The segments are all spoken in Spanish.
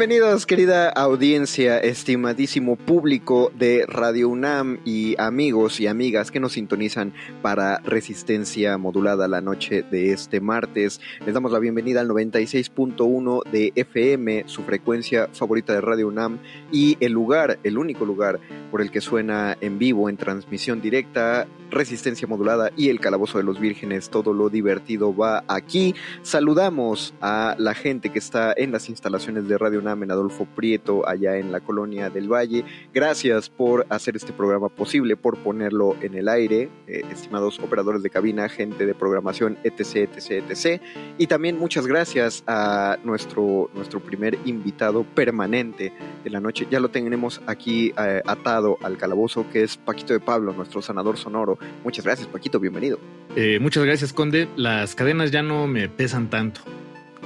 Bienvenidos querida audiencia, estimadísimo público de Radio UNAM y amigos y amigas que nos sintonizan para Resistencia Modulada la noche de este martes. Les damos la bienvenida al 96.1 de FM, su frecuencia favorita de Radio UNAM y el lugar, el único lugar por el que suena en vivo, en transmisión directa, Resistencia Modulada y el Calabozo de los Vírgenes. Todo lo divertido va aquí. Saludamos a la gente que está en las instalaciones de Radio Radio UNAM en Adolfo Prieto, allá en la colonia del Valle. Gracias por hacer este programa posible, por ponerlo en el aire, eh, estimados operadores de cabina, gente de programación, etc, etc, etc. Y también muchas gracias a nuestro, nuestro primer invitado permanente de la noche. Ya lo tenemos aquí eh, atado al calabozo, que es Paquito de Pablo, nuestro sanador sonoro. Muchas gracias, Paquito, bienvenido. Eh, muchas gracias, Conde. Las cadenas ya no me pesan tanto.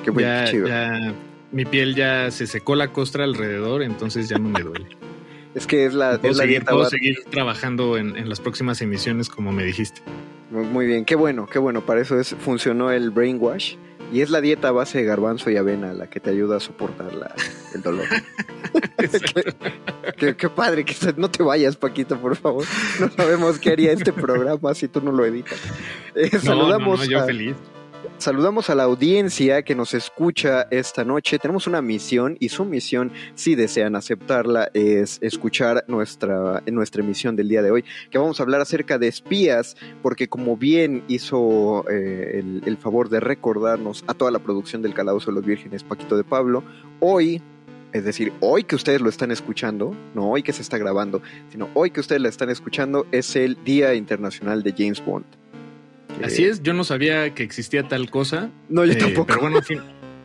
Qué bueno, chido mi piel ya se secó la costra alrededor, entonces ya no me duele. es que es la, es seguir, Puedo seguir trabajando en, las próximas emisiones como me dijiste. Muy bien, qué bueno, qué bueno. Para eso es, funcionó el brainwash. Y es la dieta a base de garbanzo y avena la que te ayuda a soportar el dolor. qué, padre, que no te vayas, Paquito, por favor. No sabemos qué haría este programa si tú no lo editas. Eh, saludamos. yo feliz. Saludamos a la audiencia que nos escucha esta noche. Tenemos una misión y su misión, si desean aceptarla, es escuchar nuestra, nuestra emisión del día de hoy, que vamos a hablar acerca de espías, porque como bien hizo eh, el, favor de recordarnos a toda la producción del Calabozo de los Vírgenes, Paquito de Pablo, hoy... Es decir, hoy que ustedes lo están escuchando, no hoy que se está grabando, sino hoy que ustedes la están escuchando, es el Día Internacional de James Bond. Así es, yo no sabía que existía tal cosa. No, yo eh, tampoco. Pero bueno,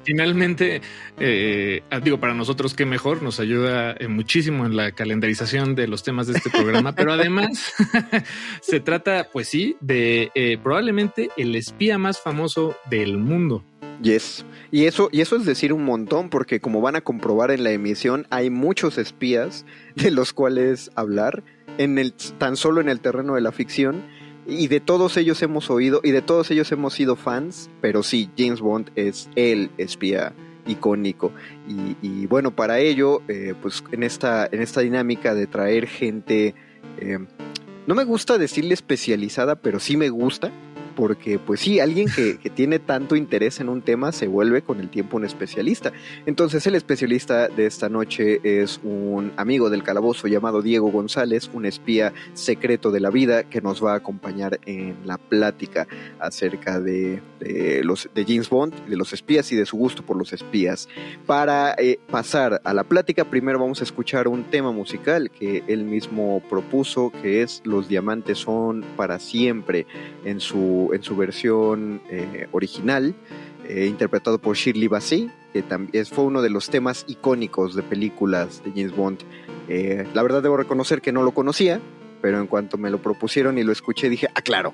finalmente, eh, ah, digo, para nosotros qué mejor, nos ayuda eh, muchísimo en la calendarización de los temas de este programa, pero además se trata, pues sí, de probablemente el espía más famoso del mundo. Yes. Y eso, y eso es decir un montón, porque como van a comprobar en la emisión, hay muchos espías de los cuales hablar, en el, tan solo en el terreno de la ficción y de todos ellos hemos oído y de todos ellos hemos sido fans, pero sí, James Bond es el espía icónico. Y, bueno, para ello, eh, pues en esta, en esta dinámica de traer gente, eh, no me gusta decirle especializada, pero sí me gusta, porque pues sí, alguien que, que, tiene tanto interés en un tema se vuelve con el tiempo un especialista. Entonces el especialista de esta noche es un amigo del calabozo llamado Diego González, un espía secreto de la vida que nos va a acompañar en la plática acerca de, los, de James Bond, de los espías y de su gusto por los espías. Para eh, pasar a la plática, primero vamos a escuchar un tema musical que él mismo propuso, que es Los diamantes son para siempre en su, en su versión eh, original, eh, interpretado por Shirley Bassey, que también fue uno de los temas icónicos de películas de James Bond. Eh, la verdad debo reconocer que no lo conocía, pero en cuanto me lo propusieron y lo escuché dije, ah, claro,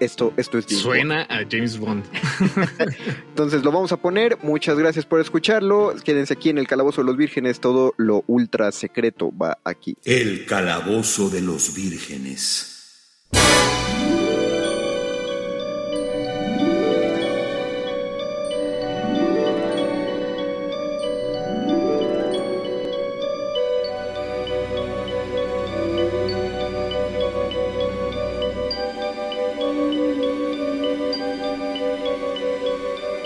esto, esto es James Suena Bond. a James Bond. Entonces lo vamos a poner. Muchas gracias por escucharlo. Quédense aquí en el Calabozo de los Vírgenes. Todo lo ultra secreto va aquí. El Calabozo de los Vírgenes.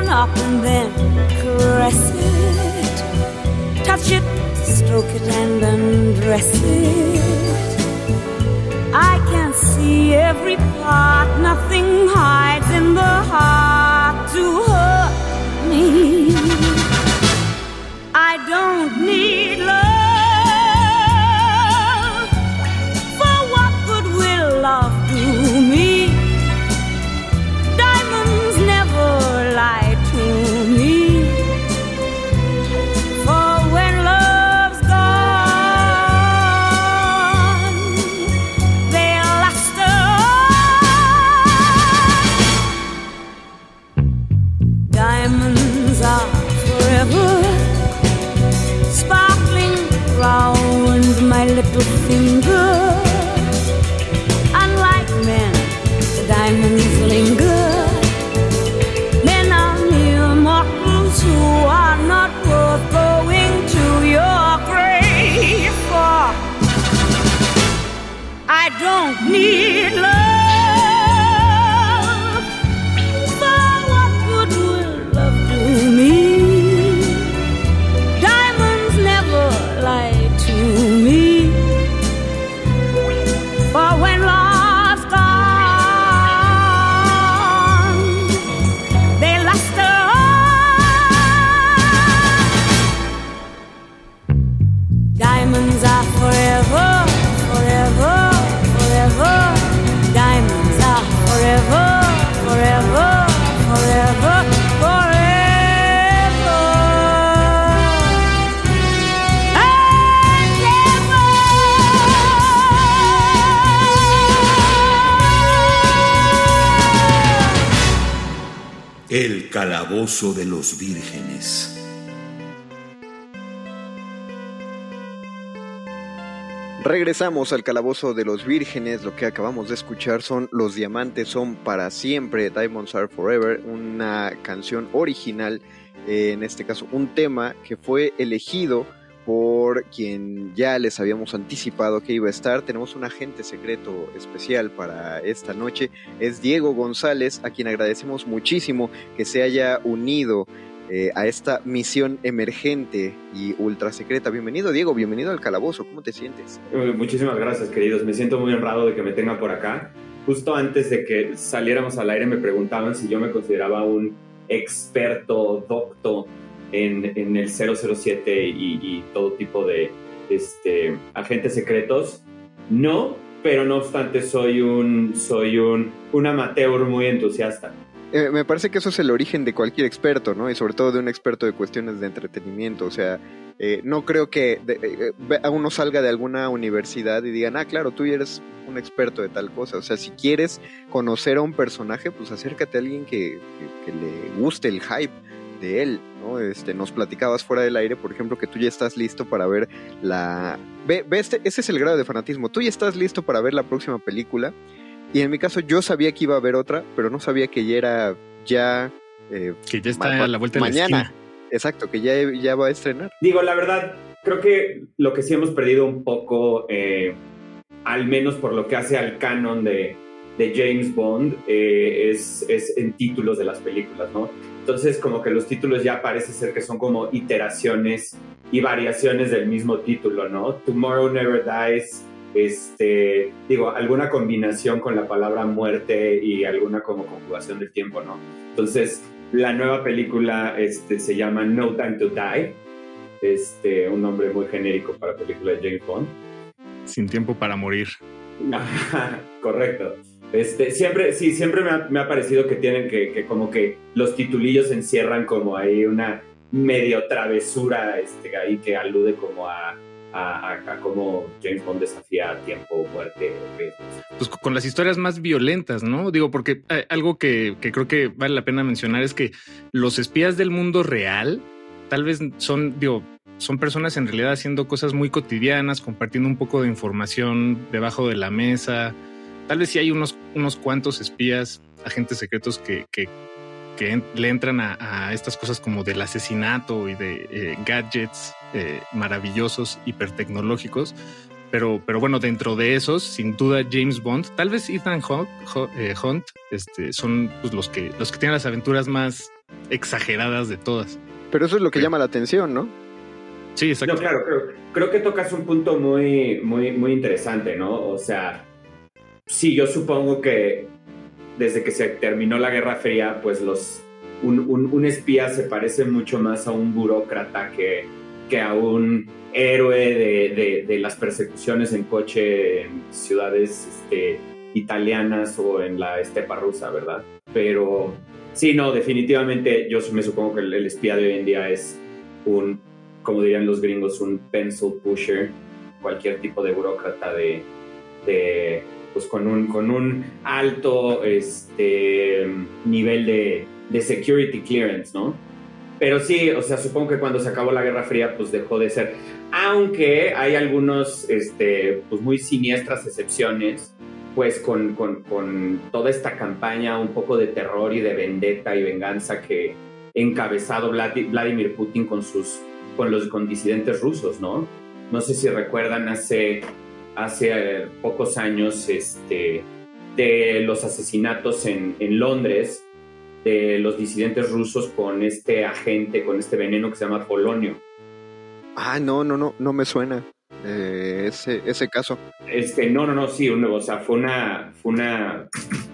one up and then caress it. Touch it, stroke it, and undress it. I can see every part, nothing hides in the heart to hurt me. I don't need love. Calabozo de los Vírgenes. Regresamos al calabozo de los vírgenes. Lo que acabamos de escuchar son Los diamantes son para siempre, Diamonds Are Forever, una canción original, eh, en este caso un tema que fue elegido por quien ya les habíamos anticipado que iba a estar. Tenemos un agente secreto especial para esta noche. Es Diego González, a quien agradecemos muchísimo que se haya unido eh, a esta misión emergente y ultra secreta. Bienvenido, Diego, bienvenido al calabozo. ¿Cómo te sientes? Muchísimas gracias, queridos. Me siento muy honrado de que me tengan por acá. Justo antes de que saliéramos al aire me preguntaban si yo me consideraba un experto, docto en, en el 007 y, y todo tipo de este, agentes secretos. No, pero no obstante soy un, soy un, un amateur muy entusiasta. eh, me parece que eso es el origen de cualquier experto, ¿no? Y sobre todo de un experto de cuestiones de entretenimiento. O sea, eh, no creo que de- eh, ve- a uno salga de alguna universidad y digan, ah, claro, tú eres un experto de tal cosa. O sea, si quieres conocer a un personaje, pues acércate a alguien que, que- que le guste el hype de él, ¿no? Este, nos platicabas fuera del aire, por ejemplo, que tú ya estás listo para ver la... Ve, ve este, ese es el grado de fanatismo. Tú ya estás listo para ver la próxima película. Y en mi caso yo sabía que iba a haber otra, pero no sabía que ya era ya... eh, Que ya está a la vuelta de la mañana. esquina. Exacto, que ya, ya va a estrenar. Digo, la verdad, creo que lo que sí hemos perdido un poco, eh, al menos por lo que hace al canon de, de James Bond, eh, es, es en títulos de las películas, ¿no? Entonces, como que los títulos ya parece ser que son como iteraciones y variaciones del mismo título, ¿no? Tomorrow Never Dies, este, digo, alguna combinación con la palabra muerte y alguna como conjugación del tiempo, ¿no? Entonces, la nueva película este, se llama No Time to Die, este, un nombre muy genérico para película de James Bond. Sin tiempo para morir. Correcto. Este, siempre, sí, siempre me ha, parecido que tienen que, como que los titulillos encierran como ahí una medio travesura este, ahí que alude como a, cómo James Bond desafía tiempo, muerte. Pues con las historias más violentas, ¿no? Digo, porque eh, algo que, que creo que vale la pena mencionar es que los espías del mundo real tal vez son, digo, son personas en realidad haciendo cosas muy cotidianas, compartiendo un poco de información debajo de la mesa. Tal vez sí hay unos, unos cuantos espías, agentes secretos que, que, que en- le entran a, a estas cosas como del asesinato y de eh, gadgets eh, maravillosos, hipertecnológicos. Pero, pero bueno, dentro de esos, sin duda James Bond, tal vez Ethan Hunt, eh, Hunt, este, son pues, los que los que tienen las aventuras más exageradas de todas. Pero eso es lo que Sí. llama la atención, ¿no? Sí, exacto. No, claro, creo, creo que tocas un punto muy, muy, muy interesante, ¿no? O sea, sí, yo supongo que desde que se terminó la Guerra Fría, pues los un, un- espía se parece mucho más a un burócrata que, que a un héroe de, de- las persecuciones en coche en ciudades este, italianas o en la estepa rusa, ¿verdad? Pero sí, no, definitivamente yo me supongo que el, el espía de hoy en día es un, como dirían los gringos, un pencil pusher, cualquier tipo de burócrata de, de pues con un, con un alto este, nivel de, de security clearance, ¿no? Pero sí, o sea, supongo que cuando se acabó la Guerra Fría, pues dejó de ser. Aunque hay algunos, este, pues muy siniestras excepciones, pues con, con, con toda esta campaña un poco de terror y de vendetta y venganza que encabezado Vladi- Vladimir Putin con sus, con los con disidentes rusos, ¿no? No sé si recuerdan hace, hace eh, pocos años, este, de los asesinatos en, en Londres, de los disidentes rusos con este agente, con este veneno que se llama polonio. Ah, no, no, no, no me suena eh, ese, ese caso. Este, no, no, no, sí, un- o sea, fue una, fue una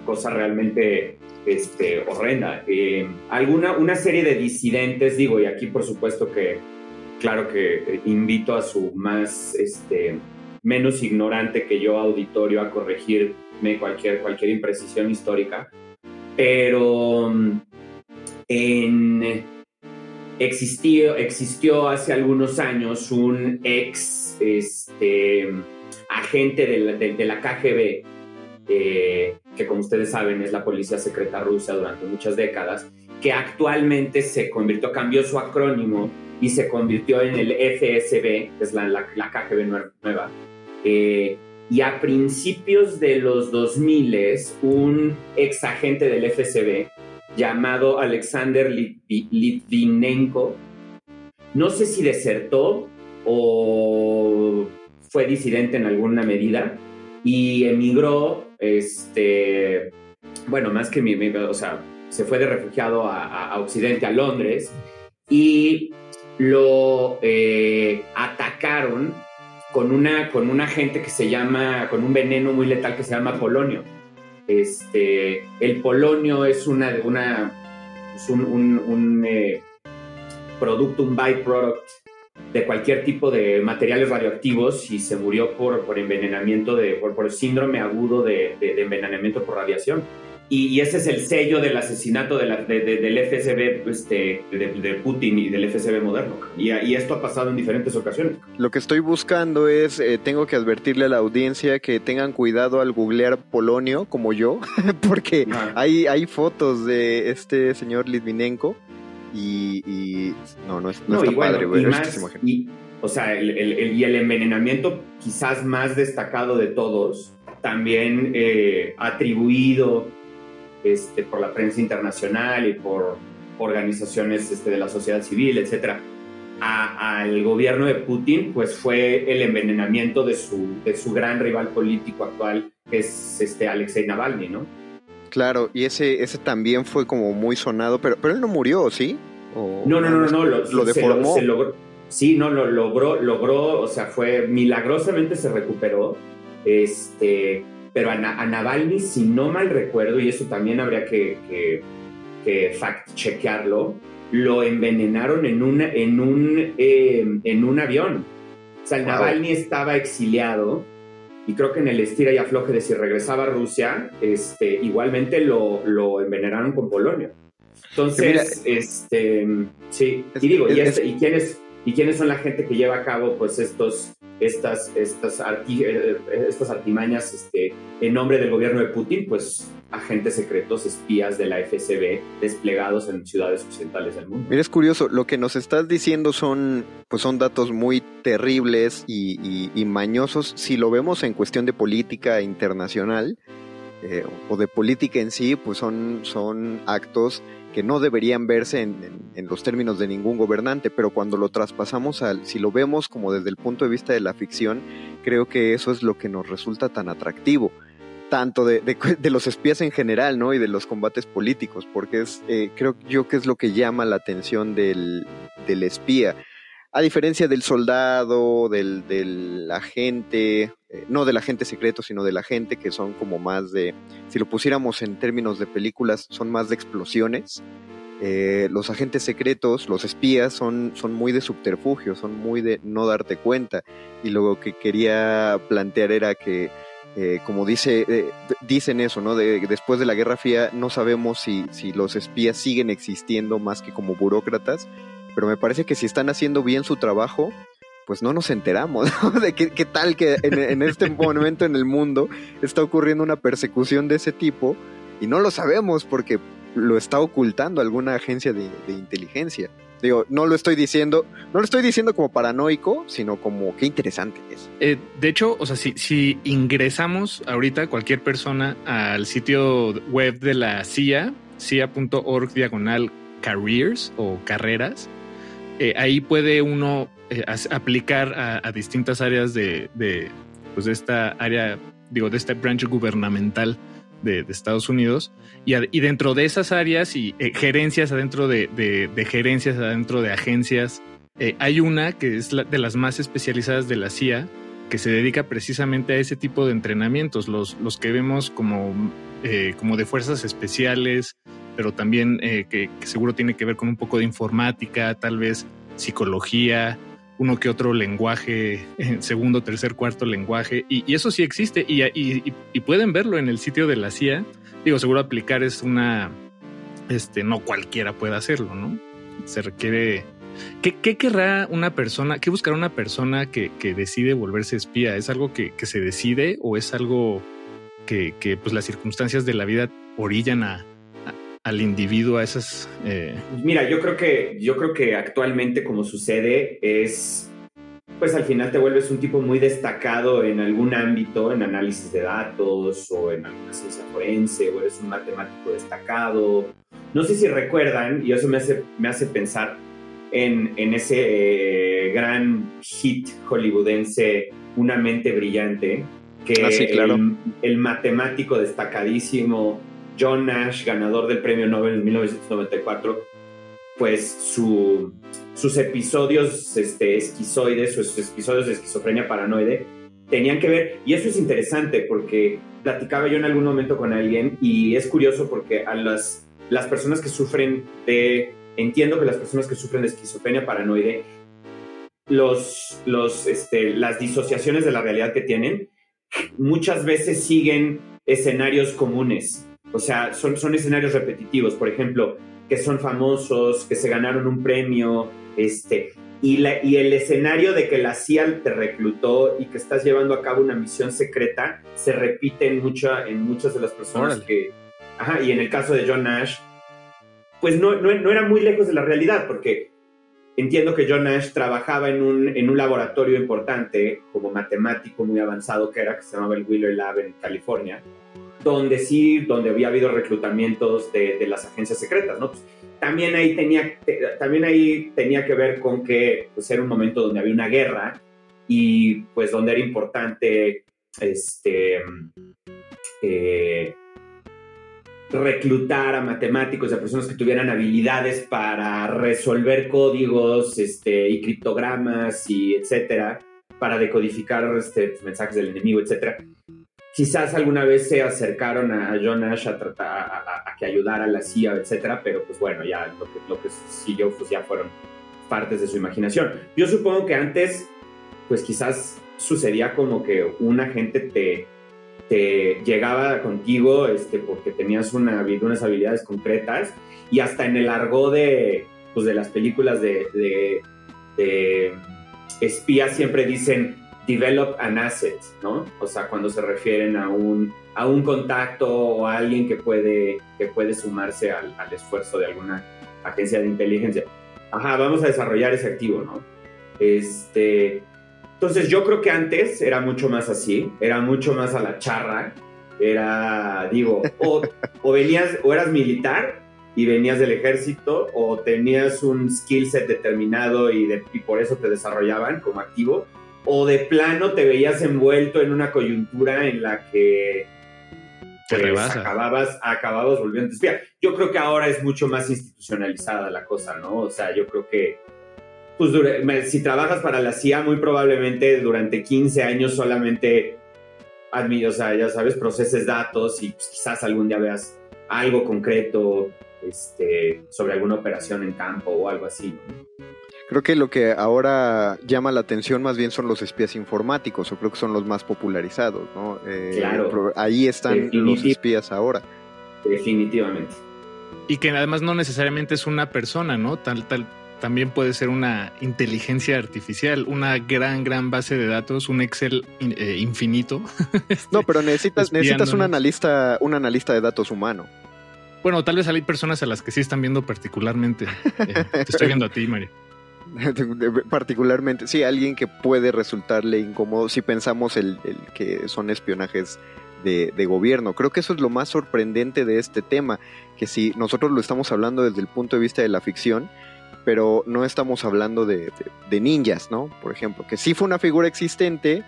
cosa realmente este, horrenda. Eh, alguna, una serie de disidentes, digo, y aquí por supuesto que, claro que invito a su más, este, menos ignorante que yo auditorio a corregirme cualquier, cualquier imprecisión histórica, pero mm, en, existió, existió hace algunos años un ex este, agente de la, de- la KGB, eh, que como ustedes saben es la policía secreta rusa durante muchas décadas, que actualmente se convirtió, cambió su acrónimo y se convirtió en el FSB, que es la, la- KGB nue- nueva. Eh, y a principios de los 2000, un ex agente del FSB llamado Alexander Litvi- Litvinenko, no sé si desertó o fue disidente en alguna medida y emigró, este, bueno, más que mi, o sea, se fue de refugiado a Occidente, a Londres, y lo eh, atacaron con una, con una gente que se llama, con un veneno muy letal que se llama polonio. Este, el polonio es una, una es un, un- un, eh, producto, un byproduct de cualquier tipo de materiales radioactivos y se murió por, por envenenamiento, de, por, por síndrome agudo de, de- de envenenamiento por radiación. Y, y ese es el sello del asesinato de la- de- de- del FSB este, de, Putin y del FSB moderno. Y, y esto ha pasado en diferentes ocasiones. Lo que estoy buscando es, eh, tengo que advertirle a la audiencia que tengan cuidado al googlear Polonio, como yo, porque hay, hay fotos de este señor Litvinenko y, y no, no, es, no, No, está y bueno, padre esta más, imagen. y, o sea, el, el- el- y el envenenamiento quizás más destacado de todos, también eh, atribuido este, por la prensa internacional y por organizaciones este, de la sociedad civil, etcétera, al gobierno de Putin, pues fue el envenenamiento de su, de su gran rival político actual, que es este Alexei Navalny, ¿no? Claro, y ese, ese también fue como muy sonado, pero, pero él no murió, ¿sí? ¿O No, no, no, no, no, lo, lo se deformó. se logró, sí, no, lo logró, logró, o sea, fue milagrosamente se recuperó, este, pero a, a Navalny, si no mal recuerdo, y eso también habría que, que, que fact-chequearlo, lo envenenaron en, una, en, un, eh, en un avión. O sea, el Wow. Navalny estaba exiliado y creo que en el estira y afloje de si regresaba a Rusia, este, igualmente lo, lo envenenaron con polonio. Entonces, este, sí, Es- y digo, y, es- este- ¿y quiénes, ¿y quiénes son la gente que lleva a cabo pues estos, estas, estas, arti- eh, estas artimañas este, en nombre del gobierno de Putin? Pues agentes secretos, espías de la FSB desplegados en ciudades occidentales del mundo. Mira, es curioso, lo que nos estás diciendo son, pues son datos muy terribles y mañosos si lo vemos en cuestión de política internacional eh, o de política en sí, pues son, son actos que no deberían verse en, los términos de ningún gobernante, pero cuando lo traspasamos al, si lo vemos como desde el punto de vista de la ficción, creo que eso es lo que nos resulta tan atractivo tanto de los espías en general, ¿no? Y de los combates políticos, porque es, eh, creo yo que es lo que llama la atención del, del espía. A diferencia del soldado, del, del agente, eh, no del agente secreto, sino del agente, que son como más de, si lo pusiéramos en términos de películas, son más de explosiones. Eh, los agentes secretos, los espías, son, son muy de subterfugio, son muy de no darte cuenta. Y lo que quería plantear era que eh, como dice, eh, dicen eso, ¿no? De, después de la Guerra Fría no sabemos si, si los espías siguen existiendo más que como burócratas, pero me parece que si están haciendo bien su trabajo, pues no nos enteramos ¿no? de qué, qué tal que en, en este momento en el mundo está ocurriendo una persecución de ese tipo y no lo sabemos porque lo está ocultando alguna agencia de, de inteligencia. Digo, no lo estoy diciendo, no lo estoy diciendo como paranoico, sino como qué interesante es. Eh, de hecho, o sea, si, si ingresamos ahorita cualquier persona al sitio web de la CIA, cia.org diagonal careers o carreras, eh, ahí puede uno eh, aplicar a, distintas áreas de, de, pues de esta área, digo, de este branch gubernamental de, Estados Unidos. Y, dentro de esas áreas y eh, gerencias adentro de, de- gerencias, adentro de agencias, eh, hay una que es la- de las más especializadas de la CIA, que se dedica precisamente a ese tipo de entrenamientos, los, los que vemos como, como de fuerzas especiales, pero también que seguro tiene que ver con un poco de informática, tal vez psicología, uno que otro lenguaje, eh, segundo, tercer, cuarto lenguaje, y, eso sí existe, y, pueden verlo en el sitio de la CIA. Digo, seguro aplicar es una, este, no cualquiera puede hacerlo, ¿no? Se requiere ¿Qué, querrá una persona, qué buscará una persona que, que decide volverse espía? ¿Es algo que, que se decide o es algo que, que, pues las circunstancias de la vida orillan a- al individuo a esas... eh, Mira, yo creo que yo creo que actualmente como sucede es pues al final te vuelves un tipo muy destacado en algún ámbito, en análisis de datos o en alguna ciencia forense o eres un matemático destacado. No sé si recuerdan y eso me hace me hace pensar en, en ese eh, gran hit hollywoodense Una mente brillante que Ah, sí, claro. el, el matemático destacadísimo John Nash, ganador del premio Nobel en 1994, pues su, sus episodios este, esquizoides, sus episodios de esquizofrenia paranoide, tenían que ver, y eso es interesante porque platicaba yo en algún momento con alguien y es curioso porque a las, las personas que sufren de, entiendo que las personas que sufren de esquizofrenia paranoide, los, los, este, las disociaciones de la realidad que tienen muchas veces siguen escenarios comunes. O sea, son, son escenarios repetitivos, por ejemplo, que son famosos, que se ganaron un premio, este, y, la, y el escenario de que la CIA te reclutó y que estás llevando a cabo una misión secreta se repite en, mucha, en muchas de las personas Órale. que... Ajá, y en el caso de John Nash, pues no, no, no era muy lejos de la realidad, porque entiendo que John Nash trabajaba en un, en un laboratorio importante, como matemático muy avanzado que era, que se llamaba el Wheeler Lab en California, donde sí, donde había habido reclutamientos de, las agencias secretas, ¿no? Pues, también ahí tenía, te- también ahí tenía que ver con que pues, era un momento donde había una guerra y pues donde era importante este, eh, reclutar a matemáticos, a personas que tuvieran habilidades para resolver códigos este, y criptogramas y etcétera, para decodificar este, mensajes del enemigo, etcétera. Quizás alguna vez se acercaron a John Nash a tratar a, que ayudara a la CIA, etcétera, pero pues bueno, ya lo que, lo que siguió pues ya fueron partes de su imaginación. Yo supongo que antes, pues quizás sucedía como que un agente te, llegaba contigo este, porque tenías una, unas habilidades concretas y hasta en el argot de, pues, de las películas de, de, de espías siempre dicen develop an asset, ¿no? O sea, cuando se refieren a un, a un contacto o a alguien que puede, que puede sumarse al, al esfuerzo de alguna agencia de inteligencia. Ajá, vamos a desarrollar ese activo, ¿no? Este, entonces yo creo que antes era mucho más así, era mucho más a la charra, era, digo, o, o venías, o eras militar y venías del ejército, o tenías un skill set determinado y, de- y por eso te desarrollaban como activo, o de plano te veías envuelto en una coyuntura en la que pues, acababas, acababas volviendo espía. Yo creo que ahora es mucho más institucionalizada la cosa, ¿no? O sea, yo creo que pues si trabajas para la CIA, muy probablemente durante 15 años solamente, o sea, ya sabes, proceses datos y pues, quizás algún día veas algo concreto este, sobre alguna operación en campo o algo así. ¿no? Creo que lo que ahora llama la atención más bien son los espías informáticos, o creo que son los más popularizados, ¿no? Eh, Claro. Ahí están los espías ahora. Definitivamente. Y que además no necesariamente es una persona, ¿no? Tal, tal, también puede ser una inteligencia artificial, una gran, gran base de datos, un Excel in- eh, infinito. No, pero necesitas, necesitas un analista, un analista de datos humano. Bueno, tal vez hay personas a las que sí están viendo particularmente. Eh, te estoy viendo a ti, Mario. Particularmente, sí, alguien que puede resultarle incómodo si pensamos el, el que son espionajes de, de gobierno. Creo que eso es lo más sorprendente de este tema, que si nosotros lo estamos hablando desde el punto de vista de la ficción, pero no estamos hablando de, de- ninjas, ¿no? Por ejemplo, que sí fue una figura existente,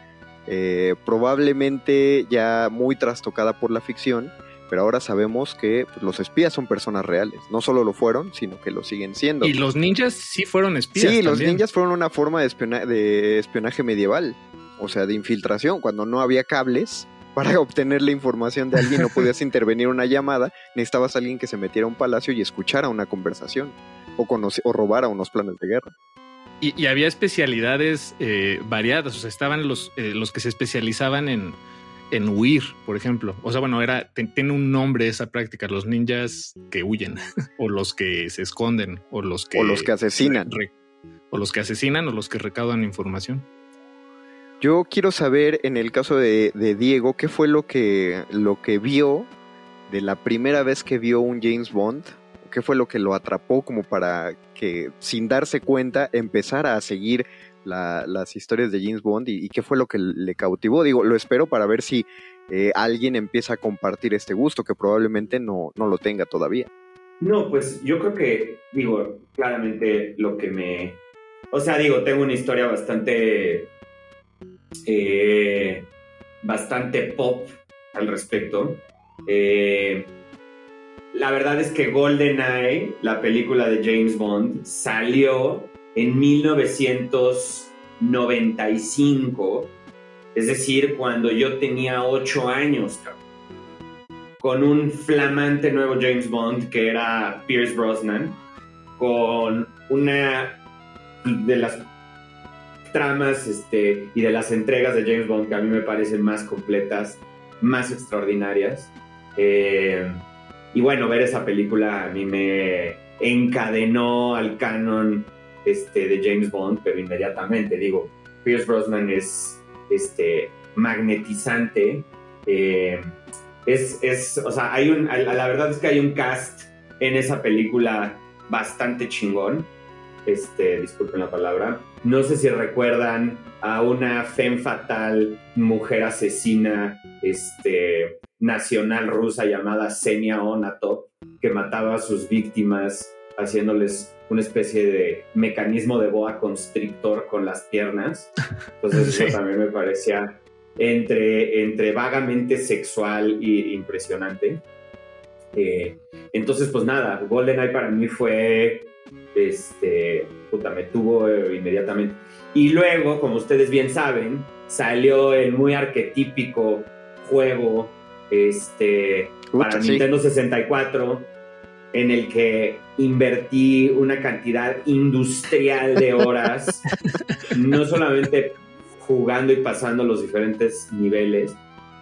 eh, probablemente ya muy trastocada por la ficción, pero ahora sabemos que pues, los espías son personas reales. No solo lo fueron, sino que lo siguen siendo. Y los ninjas sí fueron espías. Sí, los ninjas fueron una forma de, espiona- de espionaje medieval, o sea, de infiltración, cuando no había cables para obtener la información de alguien, no podías intervenir una llamada, necesitabas a alguien que se metiera a un palacio y escuchara una conversación, o, o robara unos planes de guerra. Y, y había especialidades eh, variadas, o sea, estaban los, eh, los que se especializaban en, en huir, por ejemplo. O sea, bueno, era, tiene un nombre esa práctica, los ninjas que huyen, o los que se esconden, o los que... O los que asesinan. re- o los que asesinan, o los que recaudan información. Yo quiero saber, en el caso de, de Diego, qué fue lo que, lo que vio de la primera vez que vio un James Bond, qué fue lo que lo atrapó como para que, sin darse cuenta, empezara a seguir la- las historias de James Bond y, y qué fue lo que le cautivó. Digo, lo espero para ver si eh, alguien empieza a compartir este gusto, que probablemente no, no lo tenga todavía. No, pues yo creo que, digo, claramente lo que me... O sea, digo, tengo una historia bastante... eh, bastante pop al respecto. Eh, la verdad es que GoldenEye, la película de James Bond, salió en 1995, es decir, cuando yo tenía 8 años, con un flamante nuevo James Bond que era Pierce Brosnan, con una de las tramas este, y de las entregas de James Bond que a mí me parecen más completas, más extraordinarias. Eh, y bueno, ver esa película a mí me encadenó al canon este, de James Bond, pero inmediatamente digo, Pierce Brosnan es este, magnetizante. eh, es, es, o sea, hay un, la verdad es que hay un cast en esa película bastante chingón. Este, disculpen la palabra. No sé si recuerdan a una femme fatal, mujer asesina, este, nacional rusa llamada Senia Onatop, que mataba a sus víctimas haciéndoles una especie de mecanismo de boa constrictor con las piernas. Entonces Sí. eso también me parecía entre, entre vagamente sexual e impresionante. Eh, entonces, pues nada, GoldenEye para mí fue, este, puta, me tuvo eh, inmediatamente. Y luego, como ustedes bien saben, salió el muy arquetípico juego, este, para sí. Nintendo 64, en el que invertí una cantidad industrial de horas, no solamente jugando y pasando los diferentes niveles,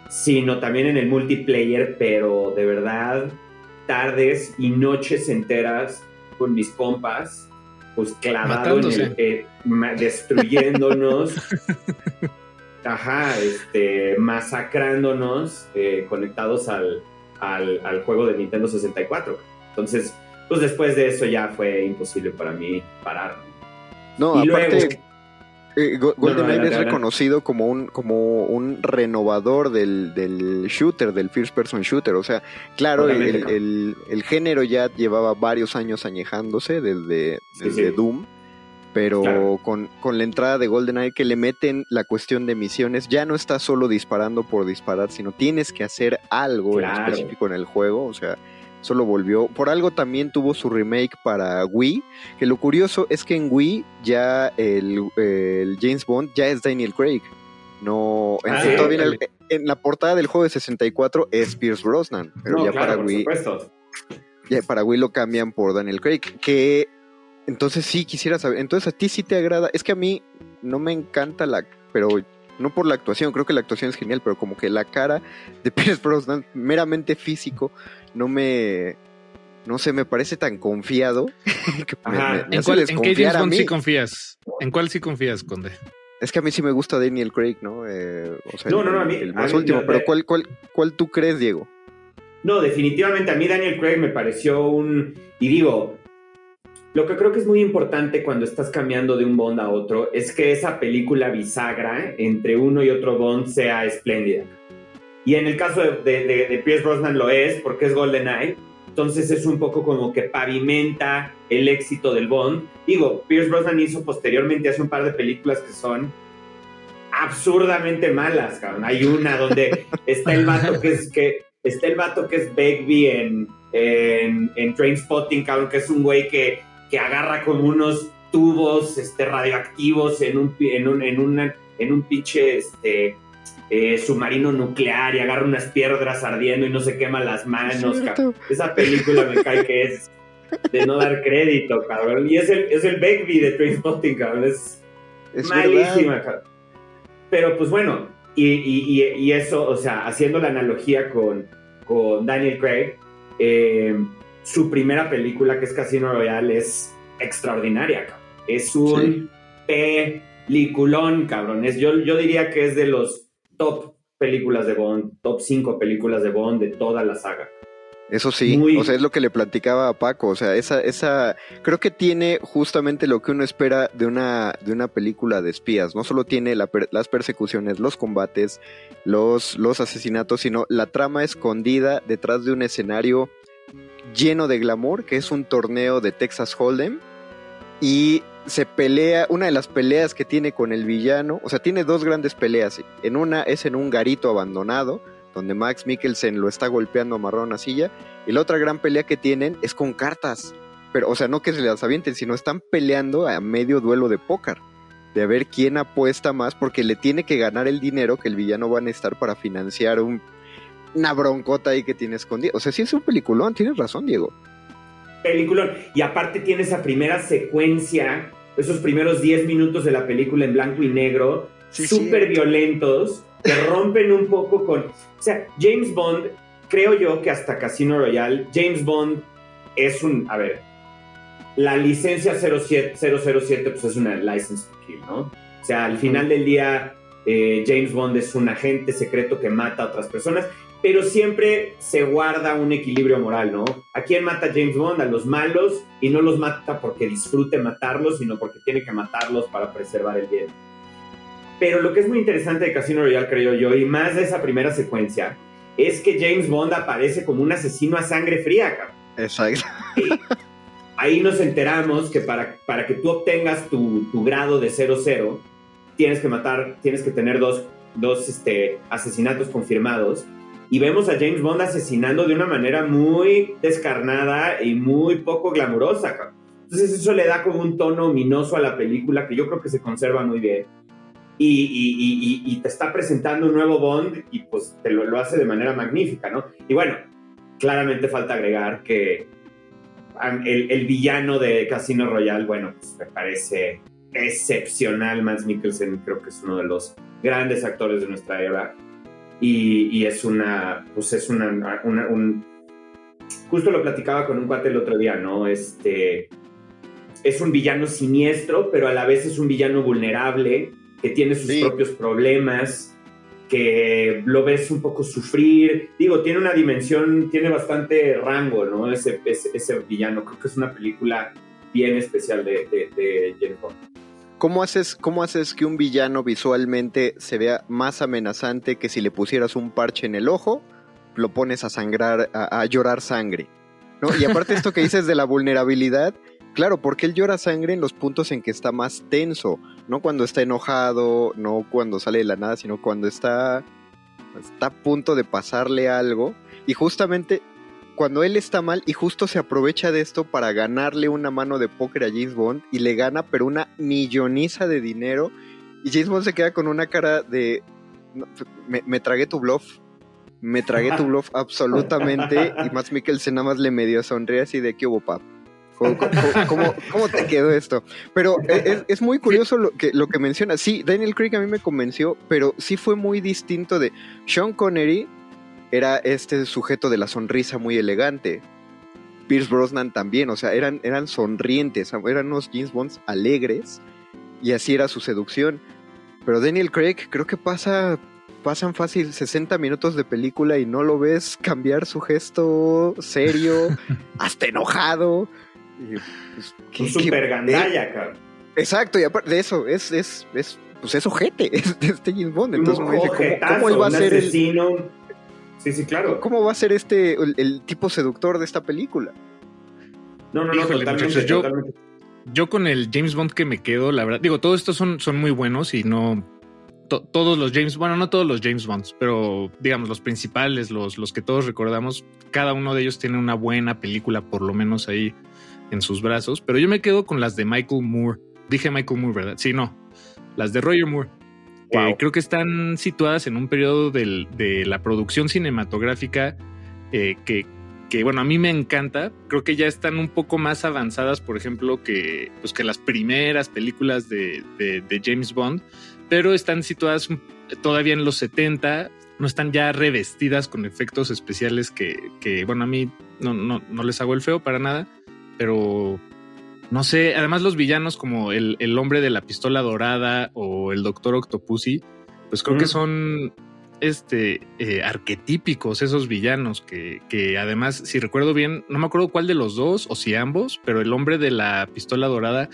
sino también en el multiplayer, pero de verdad, tardes y noches enteras con mis compas, pues clavado en el, ma- destruyéndonos. Ajá, este, masacrándonos, eh, conectados al, al, al juego de Nintendo 64. Entonces, pues después de eso ya fue imposible para mí parar. No, Y aparte, luego- eh, Go- No, no, GoldenEye es reconocido como un, como un renovador del, del shooter, del first person shooter. O sea, claro, el, el- género ya llevaba varios años añejándose desde, desde sí. Doom. Pero Claro. con, con la entrada de GoldenEye que le meten la cuestión de misiones, ya no está solo disparando por disparar, sino tienes que hacer algo en específico en el juego. O sea, solo volvió. Por algo también tuvo su remake para Wii. Que lo curioso es que en Wii ya el, el James Bond ya es Daniel Craig. No, en, Ah, sí, sí, todavía en, el- órale. en la portada del juego de 64 es Pierce Brosnan, pero No, ya claro, para Wii, supuesto. ya para Wii lo cambian por Daniel Craig. Que entonces sí quisiera saber, entonces a ti sí te agrada. Es que a mí no me encanta la, pero no por la actuación, creo que la actuación es genial, pero como que la cara de Pierce Brosnan, meramente físico, no me, no sé, me parece tan confiado que me- Ajá. me- me ¿En, cuál, ¿En qué James Bond sí confías? ¿En cuál sí confías, Conde? Es que a mí sí me gusta Daniel Craig, ¿no? Eh, o sea, No, el, no, no, a mí- el a más mí- último, no, pero ¿cuál, cuál, ¿cuál tú crees, Diego? No, definitivamente a mí Daniel Craig me pareció un... Y digo, lo que creo que es muy importante cuando estás cambiando de un Bond a otro es que esa película bisagra entre uno y otro Bond sea espléndida. Y en el caso de, Pierce Brosnan lo es porque es GoldenEye. Entonces es un poco como que pavimenta el éxito del Bond. Digo, Pierce Brosnan hizo posteriormente hace un par de películas que son absurdamente malas, cabrón. Hay una donde está el vato que es que está el vato que es Begbie en, en, en Trainspotting, cabrón, que es un güey que, que agarra como unos tubos este, radioactivos en un, pi- en un, en una- en un pinche este, eh, submarino nuclear y agarra unas piedras ardiendo y no se quema las manos, cabrón. Esa película me cae que es de no dar crédito, cabrón. Y es el, es el Begbie de Trainspotting, cabrón. Es, Es malísima, verdad. cabrón. Pero pues bueno, y, y- y- y eso, o sea, haciendo la analogía con, con Daniel Craig, eh, su primera película, que es Casino Royale, es extraordinaria, cabrón. Es un peliculón, cabrón. Es, yo, yo diría que es de los top películas de Bond, top 5 películas de Bond de toda la saga. Eso sí, Muy- o sea, es lo que le platicaba a Paco, o sea, esa, esa, creo que tiene justamente lo que uno espera de una, de una película de espías, no solo tiene la las persecuciones, los combates, los, los asesinatos, sino la trama escondida detrás de un escenario lleno de glamour, que es un torneo de Texas Hold'em, y se pelea, una de las peleas que tiene con el villano, o sea, tiene dos grandes peleas, en una es en un garito abandonado, donde Max Mikkelsen lo está golpeando amarrado a una silla, y la otra gran pelea que tienen es con cartas, pero, o sea, no que se las avienten, sino están peleando a medio duelo de póker, de ver quién apuesta más, porque le tiene que ganar el dinero que el villano va a necesitar para financiar un, una broncota ahí que tiene escondida. O sea, sí es un peliculón, tienes razón, Diego. peliculón. Y aparte tiene esa primera secuencia, esos primeros 10 minutos de la película en blanco y negro, Sí, súper violentos, que rompen un poco con... O sea, James Bond creo yo que hasta Casino Royale, James Bond es un, a ver, la licencia 07, 007 pues es una license to kill, ¿no? O sea, al final del día, eh, James Bond es un agente secreto que mata a otras personas, pero siempre se guarda un equilibrio moral, ¿no? ¿A quién mata James Bond? A los malos, y no los mata porque disfrute matarlos, sino porque tiene que matarlos para preservar el bien. Pero lo que es muy interesante de Casino Royale, creo yo, y más de esa primera secuencia, es que James Bond aparece como un asesino a sangre fría, cabrón. Exacto. Ahí nos enteramos que para, para que tú obtengas tu, tu grado de 00, tienes que matar, tienes que tener dos, dos este, asesinatos confirmados. Y vemos a James Bond asesinando de una manera muy descarnada y muy poco glamurosa. Entonces eso le da como un tono ominoso a la película que yo creo que se conserva muy bien. Y, y- y- y- te está presentando un nuevo Bond y pues te lo, lo hace de manera magnífica, ¿no? Y bueno, claramente falta agregar que el, el villano de Casino Royale, bueno, pues me parece excepcional. Mads Mikkelsen creo que es uno de los grandes actores de nuestra era. Y, y es una, pues es una, una- un... Justo lo platicaba con un cuate el otro día, ¿no? Este, es un villano siniestro, pero a la vez es un villano vulnerable, que tiene sus Sí. propios problemas, que lo ves un poco sufrir. Digo, tiene una dimensión, tiene bastante rango, ¿no? Ese, ese, ese villano. Creo que es una película bien especial de, de. ¿Cómo haces, ¿Cómo haces que un villano visualmente se vea más amenazante que si le pusieras un parche en el ojo, lo pones a sangrar, a, llorar sangre? ¿no? Y aparte esto que dices de la vulnerabilidad, claro, porque él llora sangre en los puntos en que está más tenso, no cuando está enojado, no cuando sale de la nada, sino cuando está, está a punto de pasarle algo. Y justamente cuando él está mal y justo se aprovecha de esto para ganarle una mano de póker a James Bond y le gana pero una milloniza de dinero y James Bond se queda con una cara de "No, me, me tragué tu bluff me tragué tu bluff absolutamente y Matt Mikkelsen nada más le medio sonríe así de qué hubo pap ¿Cómo, cómo- cómo- te quedó esto? Pero es, es muy curioso lo que, lo que menciona. Sí, Daniel Craig a mí me convenció, pero sí fue muy distinto de Sean Connery era este sujeto de la sonrisa muy elegante. Pierce Brosnan también, o sea, eran, eran sonrientes, eran unos James Bonds alegres y así era su seducción. Pero Daniel Craig creo que pasa pasan fácil 60 minutos de película y no lo ves cambiar su gesto serio, hasta enojado. Y, pues, ¿qué- Un qué- super gandalla, cabrón. Exacto, y aparte de eso, es, es, es, pues es ojete, es de este James Bond. Entonces dice, ¿cómo, cómo él va a un ser el. Sí, sí, claro. cómo va a ser este el, el tipo seductor de esta película? No, no, no, Híjole, totalmente, yo- totalmente. Yo con el James Bond que me quedo, la verdad, digo, todos estos son, son muy buenos y no to- todos los James, bueno, no todos los James Bonds, pero digamos los principales, los, los que todos recordamos, cada uno de ellos tiene una buena película, por lo menos ahí en sus brazos. Pero yo me quedo con las de Michael Moore. Dije Michael Moore, ¿verdad? Sí, no. Las de Roger Moore. Que Wow. creo que están situadas en un periodo del- de la producción cinematográfica eh, que, que, bueno, a mí me encanta. Creo que ya están un poco más avanzadas, por ejemplo, que, pues, que las primeras películas de, de- de James Bond, pero están situadas todavía en los 70, no están ya revestidas con efectos especiales que, que, bueno, a mí no, no, no les hago el feo para nada, pero no sé, además los villanos como el, el hombre de la pistola dorada o el doctor Octopussy, pues creo que son este eh, arquetípicos esos villanos que, que además, si recuerdo bien, no me acuerdo cuál de los dos o si ambos, pero el hombre de la pistola dorada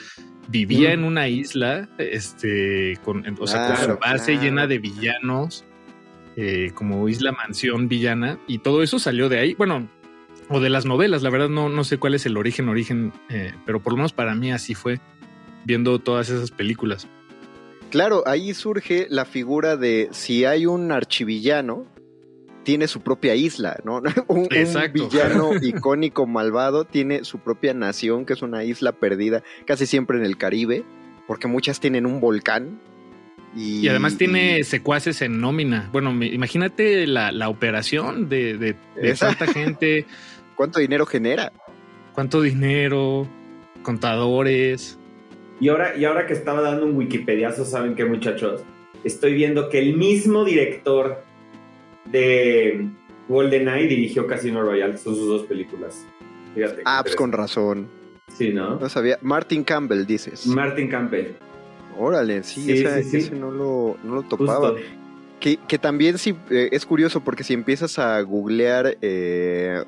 vivía Mm. en una isla, este, con, o sea, con su base claro. llena de villanos, eh, como isla mansión villana, y todo eso salió de ahí. Bueno, o de las novelas, la verdad no, no sé cuál es el origen, origen, eh, pero por lo menos para mí así fue, viendo todas esas películas. Claro, ahí surge la figura de si hay un archivillano, tiene su propia isla, ¿no? Un, un villano icónico malvado tiene su propia nación, que es una isla perdida, casi siempre en el Caribe, porque muchas tienen un volcán. Y, Y además tiene y- secuaces en nómina. Bueno, imagínate la, la operación de, de, cuánta gente, ¿Cuánto dinero genera? cuánto dinero, contadores. Y ahora, y ahora que estaba dando un Wikipediazo, ¿saben qué, muchachos? Estoy viendo que el mismo director de GoldenEye dirigió Casino Royale, son sus dos películas. Fíjate. Ah, pues con razón. Sí, ¿no? No sabía. Martin Campbell, dices. Martin Campbell. Órale, sí, Sí, esa- sí, sí. ese no lo, no lo topaba. Que, que también sí eh, es curioso porque si empiezas a googlear eh,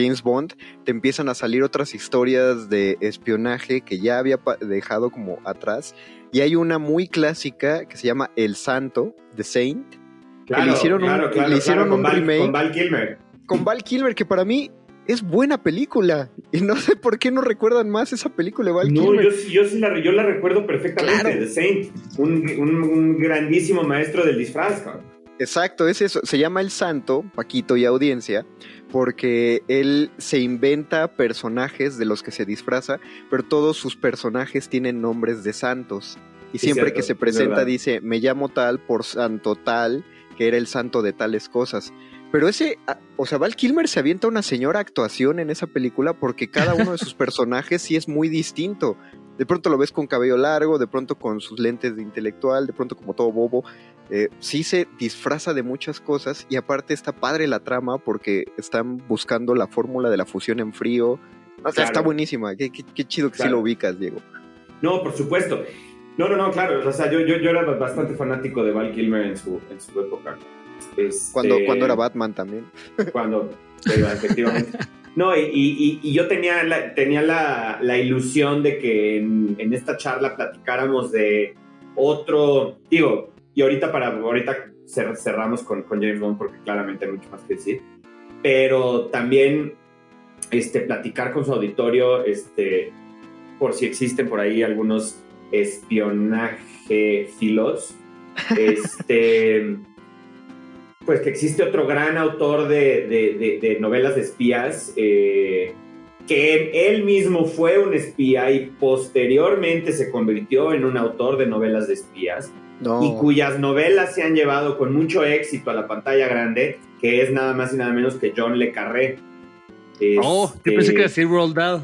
James Bond, te empiezan a salir otras historias de espionaje que ya había dejado como atrás. Y hay una muy clásica que se llama El Santo, The Saint, Claro, le hicieron un- claro, claro, le hicieron claro, con un Val- remake. Con Val Kilmer. con Val Kilmer, que para mí es buena película. Y no sé por qué no recuerdan más esa película de Val No, Kilmer. yo, yo sí la, yo la recuerdo perfectamente, Claro. The Saint, un, un- un grandísimo maestro del disfraz. Exacto, es eso. Se llama El Santo, Paquito y audiencia, porque él se inventa personajes de los que se disfraza, pero todos sus personajes tienen nombres de santos. Y siempre cierto, que se es presenta dice, me llamo tal por santo tal, que era el santo de tales cosas. Pero ese, ah, o sea, Val Kilmer se avienta una señora actuación en esa película porque cada uno de sus personajes sí es muy distinto. De pronto lo ves con cabello largo, de pronto con sus lentes de intelectual, de pronto como todo bobo. Eh, sí se disfraza de muchas cosas y aparte está padre la trama porque están buscando la fórmula de la fusión en frío. O sea, Claro. está buenísima. Qué, qué- qué chido que sí Claro. lo ubicas, Diego. No, por supuesto. No, no, no, claro. O sea, yo, yo, yo era bastante fanático de Val Kilmer en su, en su época. Este, Cuando, cuando era Batman también. Cuando, sí, efectivamente. No, y, y- y yo tenía la, tenía la, la ilusión de que en, en esta charla platicáramos de otro, digo, y ahorita para ahorita cer- cerramos con, con James Bond porque claramente hay mucho más que decir, pero también este, platicar con su auditorio, este, por si existen por ahí algunos espionaje filos, este, pues que existe otro gran autor de, de- de- de novelas de espías, eh, que él mismo fue un espía y posteriormente se convirtió en un autor de novelas de espías No. y cuyas novelas se han llevado con mucho éxito a la pantalla grande, que es nada más y nada menos que John Le Carré. Oh, yo pensé que decir Roald Dahl,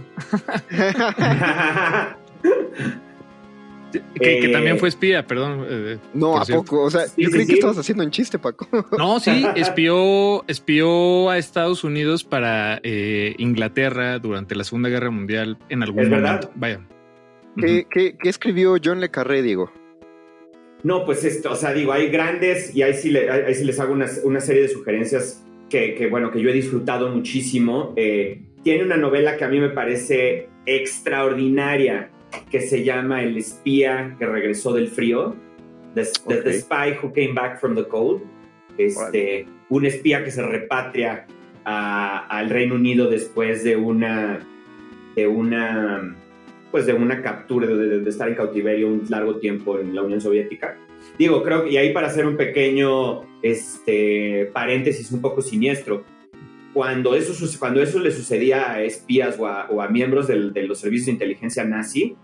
que, que Eh, también fue espía, perdón. eh, no, por ¿a cierto. poco? O sea, Sí, yo sí, creí que estabas haciendo un chiste, Paco. No, sí, espió, espió a Estados Unidos para eh, Inglaterra durante la Segunda Guerra Mundial en algún ¿Es verdad? momento. Vaya. ¿Qué, qué- qué escribió John Le Carré, Diego? No, pues esto, o sea, digo, hay grandes y ahí sí, le- ahí sí les hago una, una serie de sugerencias que, que, bueno, que yo he disfrutado muchísimo. Eh, tiene una novela que a mí me parece extraordinaria, que se llama El espía que regresó del frío, The. Spy Who Came Back from the Cold. Este, un espía que se repatria al Reino Unido después de una, de una, pues de una captura, de, de- estar en cautiverio un largo tiempo en la Unión Soviética. Digo, creo que, y ahí para hacer un pequeño este, paréntesis un poco siniestro, cuando eso, cuando eso le sucedía a espías o a, o a miembros del- de los servicios de inteligencia nazi,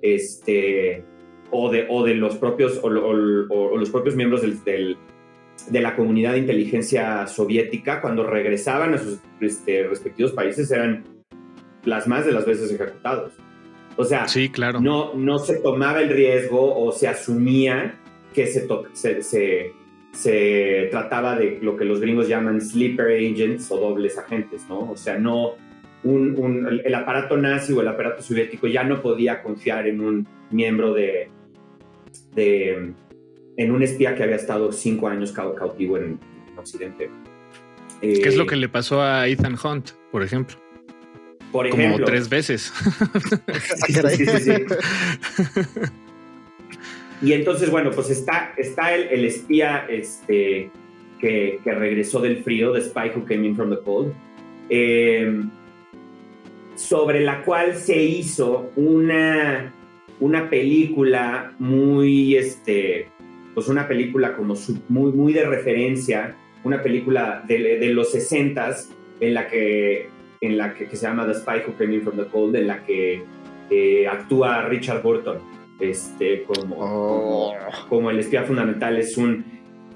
este, o, de, o de los propios, o, o- o los propios miembros del, del- de la comunidad de inteligencia soviética, cuando regresaban a sus este, respectivos países, eran las más de las veces ejecutados. O sea, Sí, claro. no, no se tomaba el riesgo o se asumía que se, se, se- se trataba de lo que los gringos llaman sleeper agents o dobles agentes, ¿no? O sea, no un, un- el- aparato nazi o el aparato soviético ya no podía confiar en un miembro de, de en un espía que había estado cinco años cau- cautivo en, en Occidente. ¿Qué es lo Eh, que le pasó a Ethan Hunt, por ejemplo? Por Como tres veces. Sí, sí, sí, sí. Y entonces, bueno, pues está, está el, el espía este, que, que regresó del frío, The Spy Who Came In From The Cold, eh, sobre la cual se hizo una, una película muy, este, pues una película como su- muy, muy de referencia, una película de, de los 60s en la que, en la que, que se llama The Spy Who Came In From The Cold, en la que eh, actúa Richard Burton este, como, Oh. como, como el espía fundamental. Es un,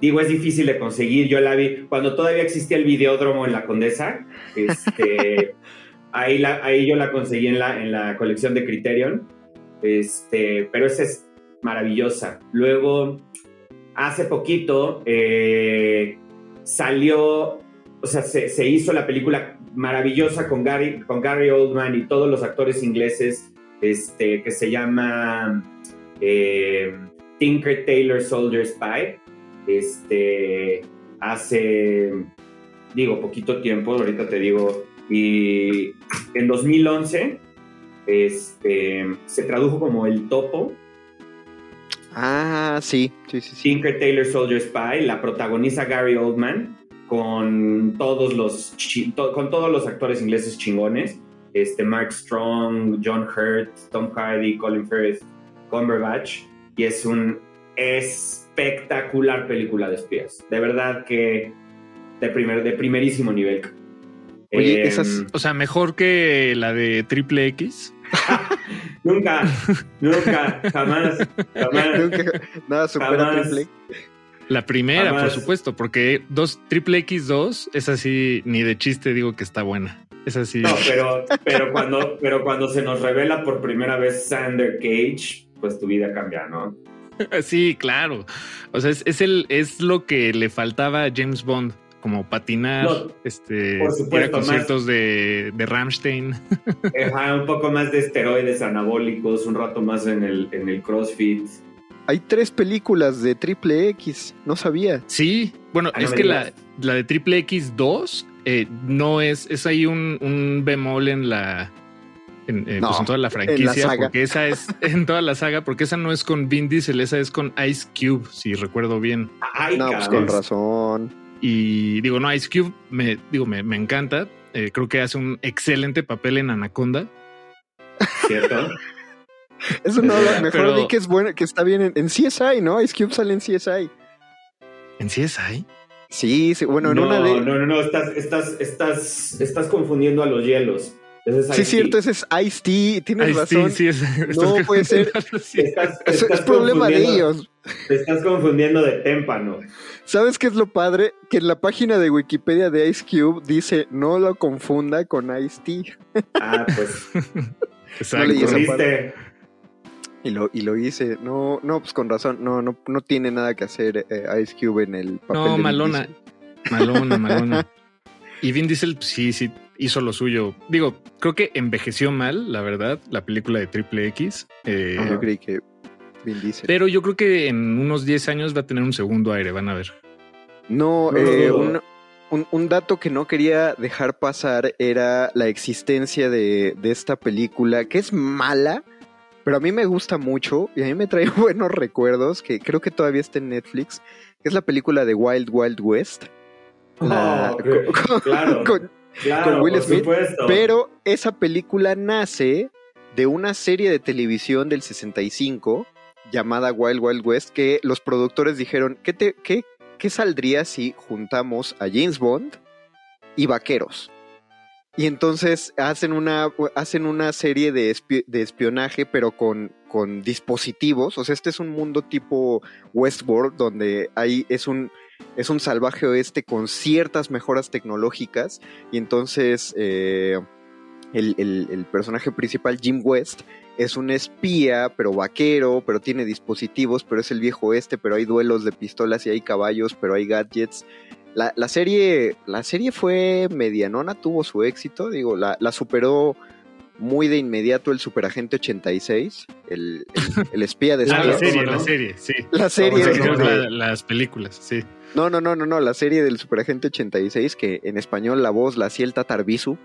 digo, es difícil de conseguir. Yo la vi cuando todavía existía el videódromo en la Condesa. Este, ahí, la, ahí yo la conseguí en la, en la colección de Criterion. Este, pero esa es maravillosa. Luego, hace poquito eh, salió o sea, se, se hizo la película maravillosa con Gary, con Gary Oldman y todos los actores ingleses, este, que se llama eh, Tinker Tailor Soldier Spy. Este, hace, digo, poquito tiempo, ahorita te digo, y en 2011 este, se tradujo como El Topo. Ah, sí, sí, sí. sí. Tinker Tailor Soldier Spy, la protagoniza Gary Oldman con todos los con todos los actores ingleses chingones, este Mark Strong, John Hurt, Tom Hardy, Colin Firth, Cumberbatch y es un espectacular película de espías. De verdad que de primer de primerísimo nivel. Oye, Em, esas- O sea, mejor que la de Triple X. nunca, nunca, jamás, jamás. Nunca- nada supera Jamás. Triple. La primera, por supuesto, porque dos, Triple X2 es así, ni de chiste digo que está buena. Es así. No, pero, pero, cuando, pero cuando se nos revela por primera vez Sander Cage, pues tu vida cambia, ¿no? Sí, claro. O sea, es, es el, es lo que le faltaba a James Bond, como patinar, No, este, por ir a conciertos de, de Rammstein. Ajá, un poco más de esteroides anabólicos, un rato más en el, en el CrossFit. Hay tres películas de Triple X, no sabía. Sí, bueno, Ah, es que la, la de Triple X2 eh, no es, es ahí un, un bemol en la. En, eh, No, pues en toda la franquicia, porque esa es en toda la saga, porque esa no es con Vin Diesel, esa es con Ice Cube, si recuerdo bien. Ay, no, pues con razón. Y digo, no, Ice Cube me, digo, me, me encanta. Eh, creo que hace un excelente papel en Anaconda. ¿Cierto? Eso no, lo- mejor Pero- di que es bueno, que está bien en, en CSI, ¿no? Ice Cube sale en CSI. ¿En CSI? Sí, sí, bueno, en no, una de. no, no, no, estás, estás, estás, estás confundiendo a los hielos. Es Sí, Ice-T. cierto, ese es Ice-T, tienes razón. sí, es, No puede ser. Estás, estás es problema de ellos. Te estás confundiendo de témpano. ¿Sabes qué es lo padre? Que en la página de Wikipedia de Ice Cube dice no lo confunda con Ice-T. Ah, pues, Exacto. pudiste. Y lo, y lo hice. No, no, pues con razón. No, no, no tiene nada que hacer eh, Ice Cube en el papel. No, de malona. Malona, malona. Y Vin Diesel, pues, sí, sí, hizo lo suyo. Digo, creo que envejeció mal, la verdad, la película de Triple X. Eh, Yo creí que Vin Diesel. pero yo creo que en unos 10 años va a tener un segundo aire, van a ver. No, No, eh, no. un, un- un dato que no quería dejar pasar era la existencia de, de esta película, que es mala, pero a mí me gusta mucho y a mí me trae buenos recuerdos, que creo que todavía está en Netflix, que es la película de Wild Wild West. La- Oh, con- con- claro. con- Claro, con Will Smith, supuesto. pero esa película nace de una serie de televisión del 65 llamada Wild Wild West que los productores dijeron, ¿qué, te, qué, qué saldría si juntamos a James Bond y vaqueros? Y entonces hacen una, hacen una serie de, de espionaje, pero con, con dispositivos. O sea, este es un mundo tipo Westworld, donde hay, es un, es un salvaje oeste con ciertas mejoras tecnológicas. Y entonces eh, el, el- el personaje principal, Jim West, es un espía, pero vaquero, pero tiene dispositivos, pero es el viejo oeste, pero hay duelos de pistolas y hay caballos, pero hay gadgets. La, la serie, la serie fue medianona, tuvo su éxito, digo, la, la superó muy de inmediato el Superagente 86, el, el, el espía de Ah, la serie, la serie, sí. La serie, las películas, sí. no, no, no, no, no, la serie del Superagente 86, que en español la voz la hacía el Tatarbisu,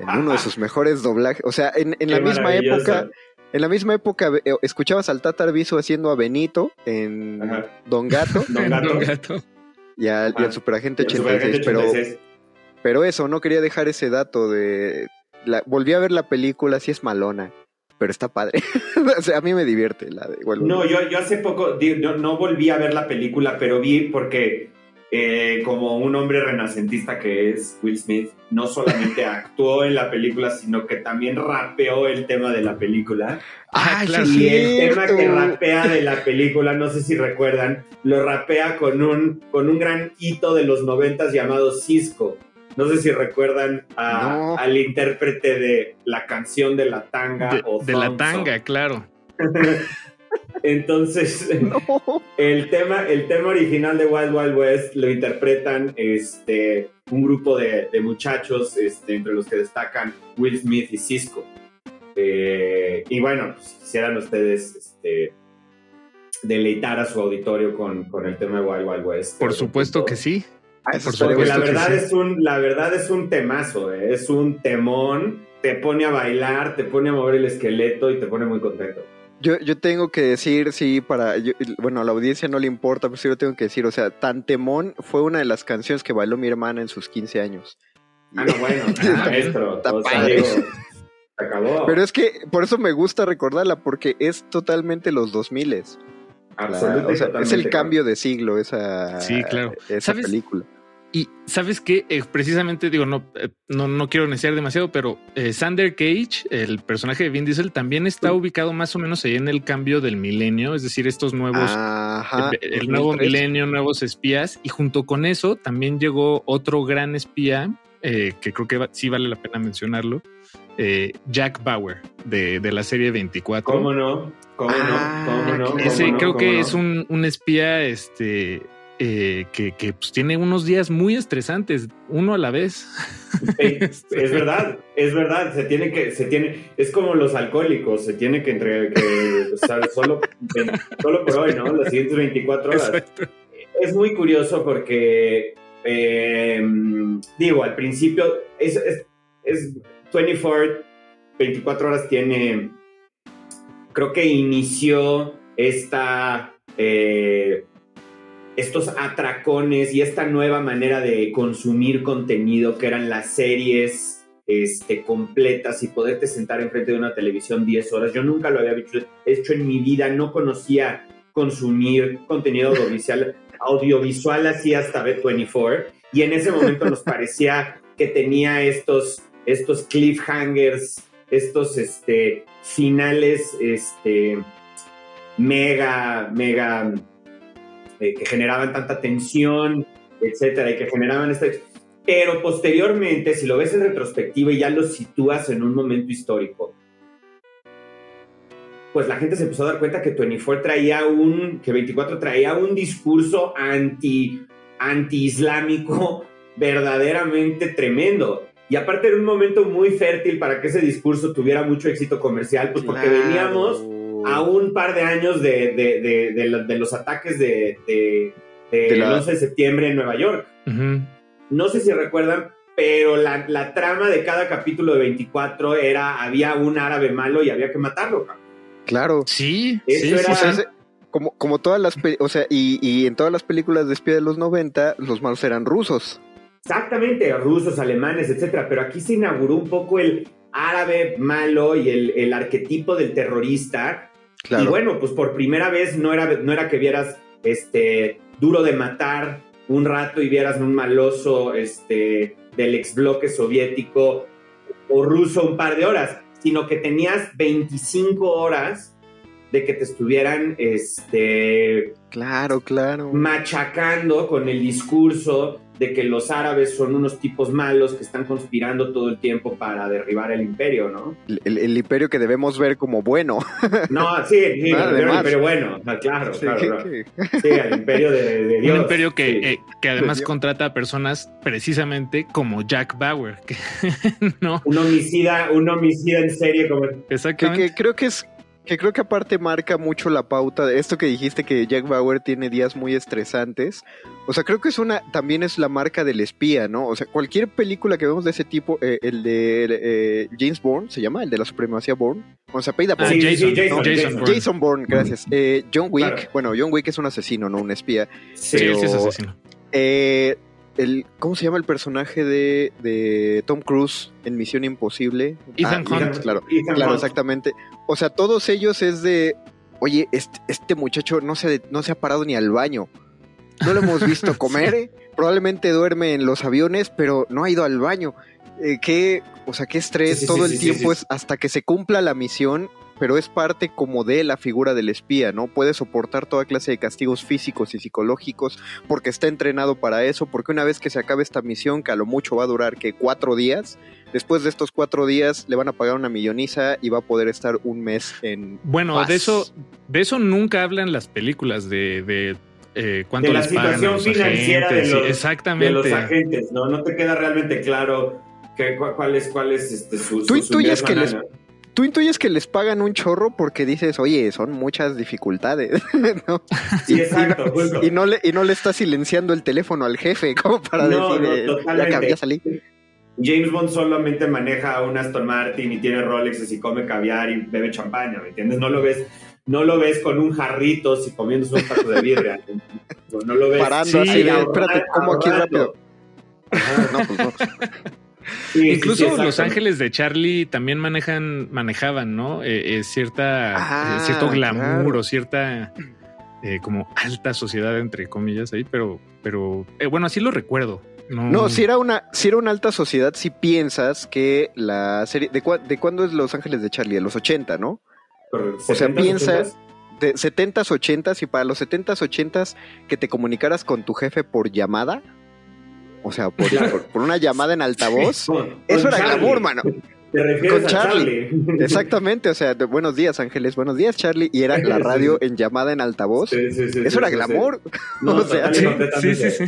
en uno de sus mejores doblajes, o sea, en, en la misma época, en la misma época eh, escuchabas al Tatar Bisu haciendo a Benito en Ajá. Don Gato Don Gato. Don Gato. Y al, y al. Superagente El 86, Superagente pero, 86. pero eso, no quería dejar ese dato de... La, volví a ver la película, sí es malona, pero está padre. o sea, a mí me divierte la de igual. No, yo, yo hace poco no volví a ver la película, pero vi porque eh, como un hombre renacentista que es Will Smith, no solamente actuó en la película, sino que también rapeó el tema de la película. ¡Ay, claro. sí Y el tema que rapea de la película, no sé si recuerdan, lo rapea con un, con un gran hito de los noventas llamado Cisco. No sé si recuerdan a- No. al intérprete de la canción de la tanga De, o de la tanga, claro. Entonces, el, tema, el tema original de Wild Wild West lo interpretan este, un grupo de, de muchachos, este, entre los que destacan Will Smith y Cisco. Eh, y bueno, pues, quisieran ustedes este, deleitar a su auditorio con, con el tema de Wild Wild West. Por supuesto que sí. Ah, eso Por Porque la verdad, sí. es un, la verdad es un temazo, eh, es un temón, te pone a bailar, te pone a mover el esqueleto y te pone muy contento. Yo, yo tengo que decir, sí, para. yo- bueno, a la audiencia no le importa, pero sí lo tengo que decir. O sea, Tantemón fue una de las canciones que bailó mi hermana en sus 15 años. Ah, no, bueno, Ah, maestro. está o sea, padre. digo, se acabó. Pero es que por eso me gusta recordarla, porque es totalmente los 2000 es. Absoluta y es el cambio de siglo esa, Sí, claro. esa ¿Sabes? película. Y sabes qué, Eh, precisamente digo, no, eh, no, no quiero neciar demasiado, pero eh, Sander Cage, el personaje de Vin Diesel, también está ubicado más o menos ahí en el cambio del milenio, es decir, estos nuevos, Ajá. el, el nuevo 2003. milenio, nuevos espías, y junto con eso también llegó otro gran espía, eh, que creo que va- sí vale la pena mencionarlo, eh, Jack Bauer, de, de la serie 24. ¿Cómo no? ¿Cómo Ah, no? ¿Cómo no? ¿Cómo Ese no? creo ¿Cómo que no? es un, un espía este, eh, que, que, pues, tiene unos días muy estresantes, uno a la vez. Eh, es verdad, es verdad, se tiene que, se tiene, es como los alcohólicos, se tiene que entre, que, o sea, solo, solo por hoy, ¿no? Las siguientes 24 horas. Exacto. Es muy curioso porque, eh, digo, al principio, es, es, es 24, 24 horas tiene, creo que inició esta, eh, estos atracones y esta nueva manera de consumir contenido que eran las series este, completas y poderte sentar enfrente de una televisión 10 horas. Yo nunca lo había hecho, en mi vida, no conocía consumir contenido audiovisual, audiovisual así hasta B24 y en ese momento nos parecía que tenía estos, estos cliffhangers, estos este, finales este, mega, mega eh, que generaban tanta tensión, etcétera, y que generaban esta. Pero posteriormente, si lo ves en retrospectiva y ya lo sitúas en un momento histórico, pues la gente se empezó a dar cuenta que 24 traía un, que 24 traía un discurso anti, anti-islámico verdaderamente tremendo. Y aparte era un momento muy fértil para que ese discurso tuviera mucho éxito comercial, pues porque Claro. veníamos a un par de años de, de- de- de lo- de los ataques de, de- de De la- el 11 de septiembre en Nueva York. No sé si recuerdan, pero la, la trama de cada capítulo de 24 era, había un árabe malo y había que matarlo. cabrón. Claro. Sí, Eso sí, era- sí, O sea, sí. ese- como, como todas las, o sea, y, y en todas las películas de espía de los 90, los malos eran rusos. Exactamente, rusos, alemanes, etcétera. Pero aquí se inauguró un poco el árabe malo y el, el arquetipo del terrorista. Y bueno, pues por primera vez no era, no era que vieras este duro de matar un rato y vieras un maloso este, del ex bloque soviético o ruso un par de horas, sino que tenías 25 horas de que te estuvieran este, Claro, claro. machacando con el discurso de que los árabes son unos tipos malos que están conspirando todo el tiempo para derribar el imperio, ¿no? El, el- el imperio que debemos ver como bueno. No, sí, sí, el imperio bueno, claro, Sí, claro, que- claro. que- Sí, el imperio de, de Dios. Un imperio que, Sí. eh, que además contrata a personas precisamente como Jack Bauer. que- no, Un homicida, un homicida en serie como... que, exactamente. que creo que es que creo que aparte marca mucho la pauta de esto que dijiste que Jack Bauer tiene días muy estresantes. O sea, creo que es una también es la marca del espía, ¿no? O sea, cualquier película que vemos de ese tipo, eh, el de eh, James Bourne se llama, el de la supremacía Bourne, o sea, apellida Ah, Bourne. Sí, sí, Jason, Jason, no, Jason Jason. Bourne. Jason Bourne, gracias. Eh, John Wick, Claro. bueno, John Wick es un asesino, no un espía. Sí, pero- sí es asesino. Eh, el, ¿Cómo se llama el personaje de, de Tom Cruise en Misión Imposible? Ethan Ah, Hunt. Claro, Ethan claro, Hunt. exactamente. O sea, todos ellos es de, oye, este, este muchacho no se, no se ha parado ni al baño. No lo hemos visto comer. Probablemente duerme en los aviones, pero no ha ido al baño. Eh, qué, o sea, qué estrés Sí, sí, todo sí, el sí, sí, tiempo sí. es hasta que se cumpla la misión. Pero es parte como de la figura del espía, ¿no? Puede soportar toda clase de castigos físicos y psicológicos porque está entrenado para eso, porque una vez que se acabe esta misión, que a lo mucho va a durar que cuatro días, después de estos cuatro días le van a pagar una milloniza y va a poder estar un mes en Bueno, paz. de eso, de eso nunca hablan las películas de, de eh, cuánto de la les pagan a situación los financiera agentes. de los, sí, exactamente. de los agentes, ¿no? No te queda realmente claro que, cu- cuál es, cuál es este, su, Tú su- su intuyes ingreso que les- anual. Tú intuyes que les pagan un chorro porque dices, oye, son muchas dificultades, ¿no? Sí, exacto, justo. Y no le, y no le está silenciando el teléfono al jefe como para No, decir, no, eh, ya, ya salí. James Bond solamente maneja un Aston Martin y tiene Rolexes y come caviar y bebe champaña, ¿me entiendes? No lo ves, no lo ves con un jarrito y comiéndose un taco de birria. No lo ves Parando Sí, así de, espérate, ¿cómo aquí rápido? No, pues no. Sí, Incluso sí. Los Ángeles de Charlie también manejan, manejaban, ¿no? Eh, eh, cierta, Ah, eh, cierto glamour claro. o cierta eh, como alta sociedad, entre comillas, ahí, pero, pero eh, bueno, así lo recuerdo. No, No, si era una, si era una alta sociedad, si piensas que la serie, ¿de, cua- de cuándo es Los Ángeles de Charlie? De los 80, ¿no? O sea, 70s, piensa- 80s. De 70s, 80s y para los 70s, 80s que te comunicaras con tu jefe por llamada. O sea, por, por- por una llamada en altavoz. Con- Eso con era Charlie. glamour, mano. Te refieres Con a Charlie. Charlie. Exactamente, o sea, de buenos días Ángeles, buenos días Charlie, y era la radio sí. en llamada en altavoz. Sí, sí, sí, Eso sí, era sí, sí. glamour. No, O sea, Sí, sí, sí, sí.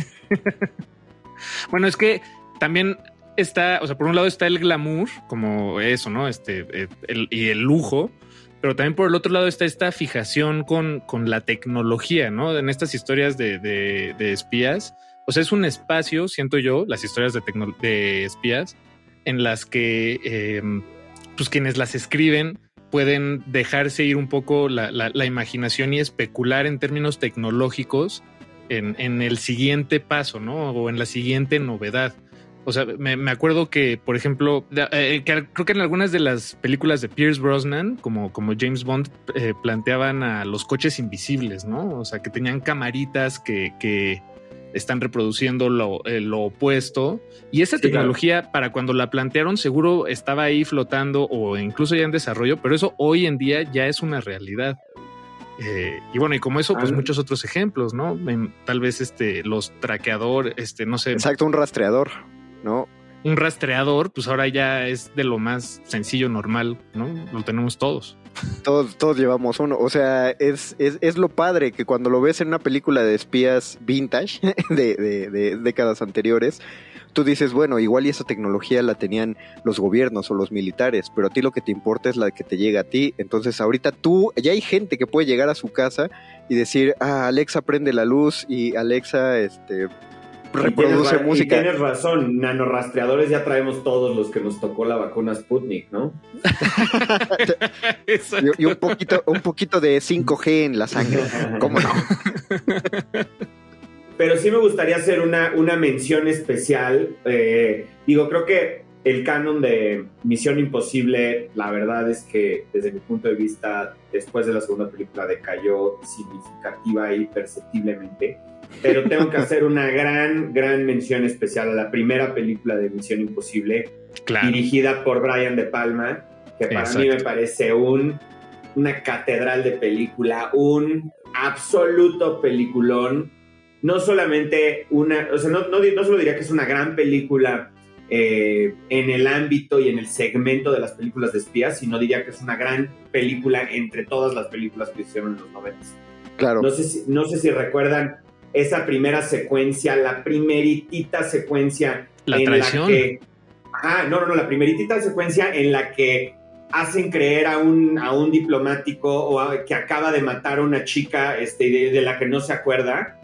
bueno, es que también está, o sea, por un lado está el glamour, como eso, ¿no? Este, eh, el- y el lujo, pero también por el otro lado está esta fijación con, con la tecnología, ¿no? En estas historias de, de- de espías. O sea, es un espacio, siento yo, las historias de, espías, en las que eh, pues quienes las escriben pueden dejarse ir un poco la, la- imaginación y especular en términos tecnológicos en, en el siguiente paso, ¿no? O en la siguiente novedad. O sea, me, me acuerdo que, por ejemplo, eh, creo que en algunas de las películas de Pierce Brosnan, como, como James Bond, eh, planteaban a los coches invisibles, ¿no? O sea, que tenían camaritas que, que están reproduciendo lo, eh, lo opuesto. Y esa Sí, claro. tecnología, para cuando la plantearon, seguro estaba ahí flotando o incluso ya en desarrollo, pero eso hoy en día ya es una realidad. Eh, y bueno, y como eso, pues Ah. muchos otros ejemplos, ¿no? Tal vez este, los traqueadores, este, no sé, Exacto, un rastreador, ¿no? un rastreador, pues ahora ya es de lo más sencillo, normal, ¿no? Lo tenemos todos. Todos, todos llevamos uno. O sea, es, es, es lo padre que cuando lo ves en una película de espías vintage de, de- de décadas anteriores, tú dices, bueno, igual y esa tecnología la tenían los gobiernos o los militares, pero a ti lo que te importa es la que te llega a ti. Entonces ahorita tú, ya hay gente que puede llegar a su casa y decir, ah, Alexa prende la luz y Alexa, este, Y reproduce tienes música. Y tienes razón, nanorastreadores ya traemos todos los que nos tocó la vacuna Sputnik, ¿no? Y, y un poquito, un poquito de 5G en la sangre. ¿Cómo no? Pero sí me gustaría hacer una, una mención especial. eh, digo, creo que el canon de Misión Imposible, la verdad es que desde mi punto de vista, después de la segunda película decayó significativa y perceptiblemente. Pero tengo que hacer una gran, gran mención especial a la primera película de Misión Imposible, Claro. dirigida por Brian De Palma, que para Exacto. mí me parece un, una catedral de película, un absoluto peliculón. No solamente una, o sea, no, no, no solo diría que es una gran película eh, en el ámbito y en el segmento de las películas de espías, sino diría que es una gran película entre todas las películas que hicieron en los 90. Claro. No sé si, no sé si recuerdan esa primera secuencia, la primeritita secuencia La en traición. la que. Ajá, no, no, no, la primeritita secuencia en la que hacen creer a un, a un diplomático o a- que acaba de matar a una chica este, de, de la que no se acuerda.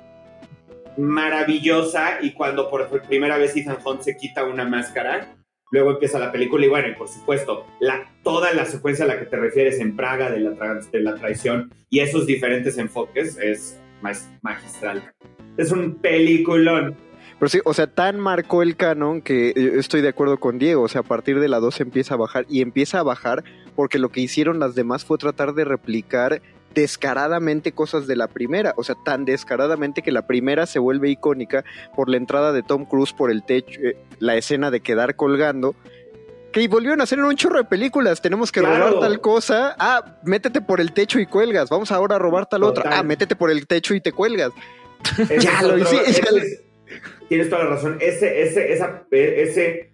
Maravillosa, y cuando por primera vez Ethan Hunt se quita una máscara, luego empieza la película, y bueno, y por supuesto, la, toda la secuencia a la que te refieres en Praga de la, de la traición y esos diferentes enfoques es magistral. Es un peliculón. Pero sí, o sea, tan marcó el canon que yo estoy de acuerdo con Diego. O sea, a partir de la 2 empieza a bajar y empieza a bajar porque lo que hicieron las demás fue tratar de replicar descaradamente cosas de la primera. O sea, tan descaradamente que la primera se vuelve icónica por la entrada de Tom Cruise por el techo, eh, la escena de quedar colgando. Que volvieron a hacer en un chorro de películas. Tenemos que Claro. robar tal cosa. Ah, métete por el techo y cuelgas. Vamos ahora a robar tal otra. Ah, métete por el techo y te cuelgas. Ya lo es- Tienes toda la razón. Ese, ese, esa, ese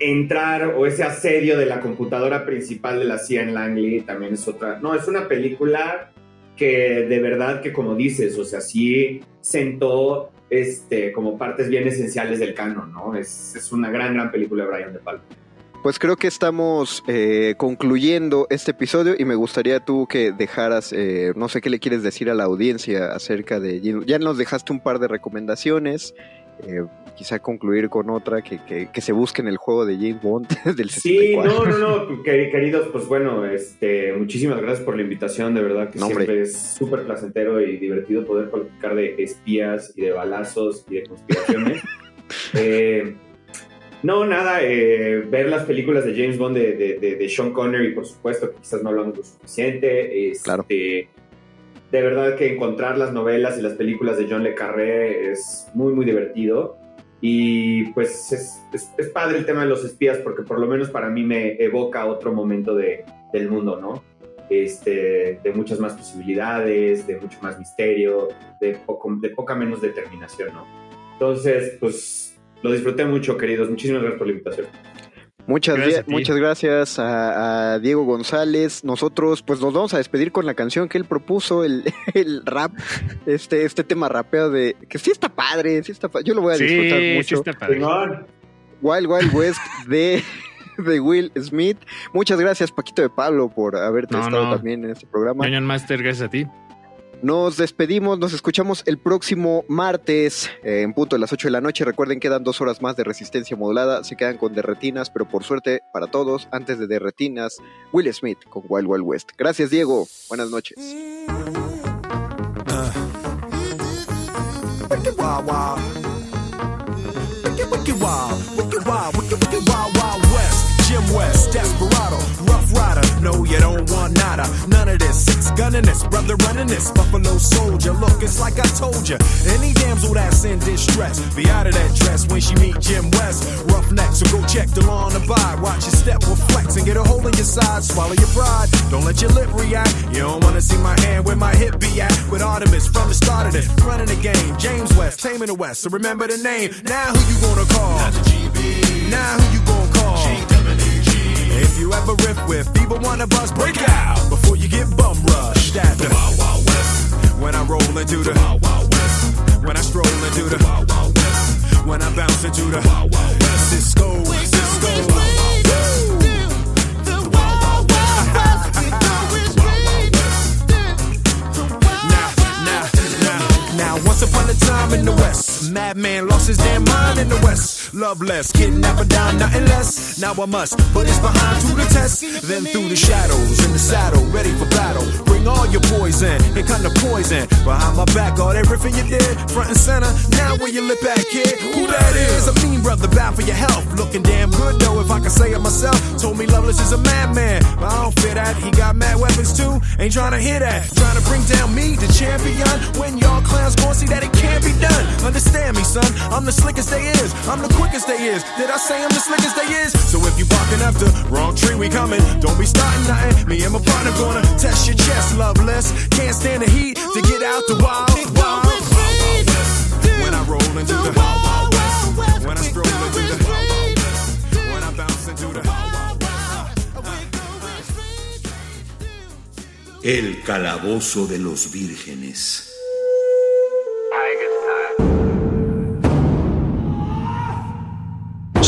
entrar o ese asedio de la computadora principal de la CIA en Langley también es otra. No, es una película que de verdad que como dices, o sea, sí sentó este, como partes bien esenciales del canon, ¿no? Es, es una gran, gran película de Brian De Palma. Pues creo que estamos eh, concluyendo este episodio y me gustaría tú que dejaras, eh, no sé qué le quieres decir a la audiencia acerca de... Ya nos dejaste un par de recomendaciones, eh, quizá concluir con otra, que, que, que se busque en el juego de James Bond del Sí, 64. no, no, no, que- queridos, pues bueno, este, muchísimas gracias por la invitación, de verdad que No, hombre. siempre es súper placentero y divertido poder platicar de espías y de balazos y de conspiraciones. Eh, no, nada, eh, ver las películas de James Bond de, de- de- de Sean Connery, por supuesto, quizás no hablamos lo suficiente. este, Claro. De verdad que encontrar las novelas y las películas de John Le Carré es muy, muy divertido. Y pues es, es- es padre el tema de los espías porque por lo menos para mí me evoca otro momento de, del mundo, ¿no? Este, de muchas más posibilidades, de mucho más misterio, de, poco, de poca menos determinación, ¿no? Entonces, pues lo disfruté mucho, queridos. Muchísimas gracias por la invitación. Muchas, Gracias muchas gracias a, a Diego González. Nosotros pues nos vamos a despedir con la canción que él propuso, el, el rap, este, este tema rapeo de... Que sí está padre, sí está pa- Yo lo voy a disfrutar Sí, sí mucho. está padre. Wild Wild West de, de Will Smith. Muchas gracias, Paquito de Pablo, por haberte No, estado no. también en este programa. Ñoño Master, gracias a ti. Nos despedimos, nos escuchamos el próximo martes eh, en punto de las 8 de la noche. Recuerden, quedan dos horas más de resistencia modulada. Se quedan con Derretinas, pero por suerte para todos, antes de Derretinas, Will Smith con Wild Wild West. Gracias, Diego. Buenas noches. Wicked No, you don't want nada. None of this. Six gunning this, brother running this. Buffalo soldier. Look, it's like I told you. Any damsel that's in distress, be out of that dress when she meet Jim West. Roughneck, so go check the law on the abide. Watch your step will flex and get a hole in your side. Swallow your pride. Don't let your lip react. You don't wanna see my hand where my hip be at. With Artemis from the start of this, running the game. James West, taming the West. So remember the name. Now who you gonna call? Now who you gonna call? If you ever riff with either one of us, break out before you get bum rushed at the Wild Wild West. When I roll into the Wild Wild West. When I stroll into the Wild Wild West. When I bounce into the Wild Wild West. Cisco, Cisco. Once upon a time in the West, madman lost his damn mind in the West. Loveless, kidnapper down, nothing less. Now I must put his behind to the test. Then through the shadows, in the saddle, ready for battle. Bring all your poison, here come the poison. Behind my back, all everything you did, front and center. Now where you lip at, kid? Who that is? A mean brother, bound for your health. Looking damn good though, if I can say it myself. Told me Loveless is a madman, but I don't fit that. He got mad weapons too. Ain't trying to hear that. Trying to bring down me, the champion. When y'all clowns gon' see that it can't be done. Understand me, son. I'm the slickest they is. I'm the quickest they is. Did I say I'm the slickest they is? So if you barking up the wrong tree, we coming. Don't be starting nothing. Me and my partner gonna test your chest, loveless. Can't stand the heat to get out the wild, wild, wild, wild. When I roll into the wild, wild west. When I stroll into the wild, wild west. When I bounce into the wild, wild west. El calabozo de los vírgenes.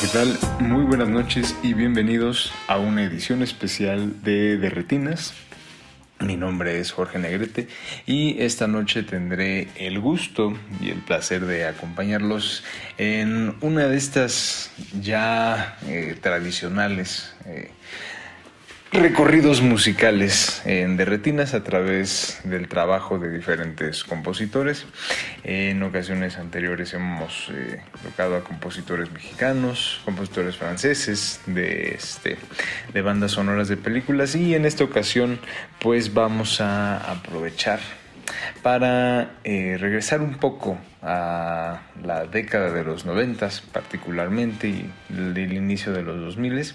¿Qué tal? Muy buenas noches y bienvenidos a una edición especial de De Retinas. Mi nombre es Jorge Negrete y esta noche tendré el gusto y el placer de acompañarlos en una de estas ya eh, tradicionales eh, recorridos musicales en Derretinas a través del trabajo de diferentes compositores. En ocasiones anteriores hemos eh, tocado a compositores mexicanos, compositores franceses de, este, de bandas sonoras de películas y en esta ocasión pues vamos a aprovechar para eh, regresar un poco a la década de los noventas particularmente y del inicio de los 2000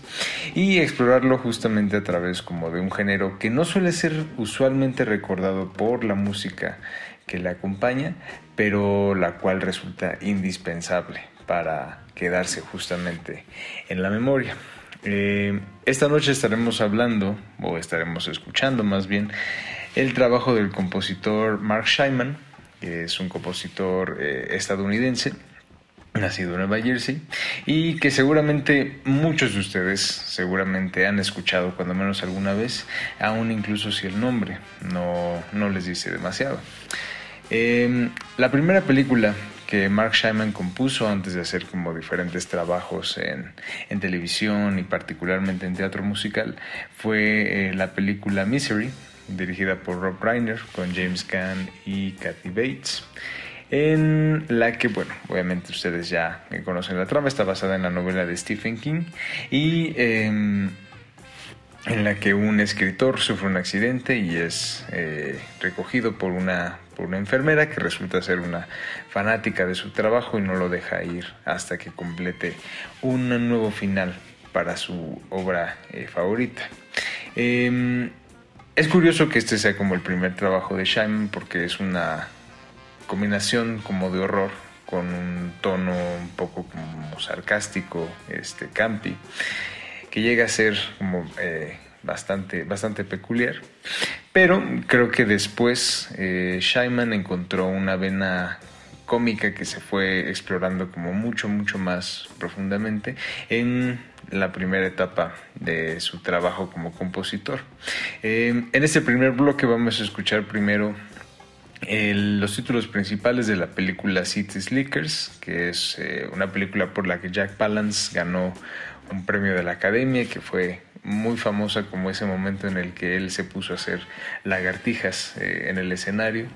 y explorarlo justamente a través como de un género que no suele ser usualmente recordado por la música que le acompaña pero la cual resulta indispensable para quedarse justamente en la memoria. Eh, esta noche estaremos hablando, o estaremos escuchando más bien, el trabajo del compositor Mark Scheinman, que es un compositor eh, estadounidense, nacido en Nueva Jersey, y que seguramente muchos de ustedes seguramente han escuchado cuando menos alguna vez, aún incluso si el nombre no, no les dice demasiado. Em, la primera película que Mark Scheinman compuso antes de hacer como diferentes trabajos en, en televisión y particularmente en teatro musical fue eh, la película Misery dirigida por Rob Reiner, con James Caan y Kathy Bates, en la que, bueno, obviamente ustedes ya conocen la trama, está basada en la novela de Stephen King y em, en la que un escritor sufre un accidente y es eh, recogido por una, por una enfermera que resulta ser una fanática de su trabajo y no lo deja ir hasta que complete un nuevo final para su obra eh, favorita. Em, es curioso que este sea como el primer trabajo de Shime porque es una combinación como de horror con un tono un poco como sarcástico, este, campi, que llega a ser como eh, bastante, bastante peculiar. Pero creo que después eh, encontró una vena cómica que se fue explorando como mucho, mucho más profundamente en la primera etapa de su trabajo como compositor. Eh, en este primer bloque vamos a escuchar primero los títulos principales de la película City Slickers, que es eh, una película por la que Jack Palance ganó un premio de la Academia, que fue muy famosa como ese momento en el que él se puso a hacer lagartijas eh, en el escenario.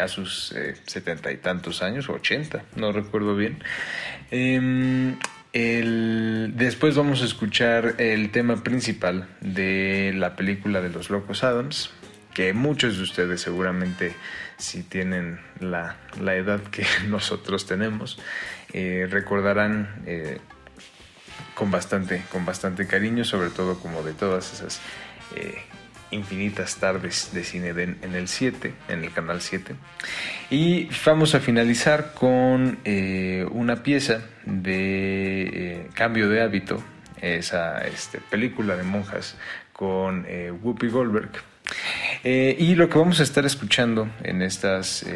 a sus setenta y tantos años, ochenta, no recuerdo bien. Después vamos a escuchar el tema principal de la película de los Locos Adams, que muchos de ustedes seguramente si tienen la, edad que nosotros tenemos, eh, recordarán eh, con, bastante, con bastante cariño, sobre todo como de todas esas eh, infinitas tardes de cine en el 7, en el canal 7. Y vamos a finalizar con eh, una pieza de eh, Cambio de Hábito, esa este, película de monjas con eh, Whoopi Goldberg. y lo que vamos a estar escuchando en estas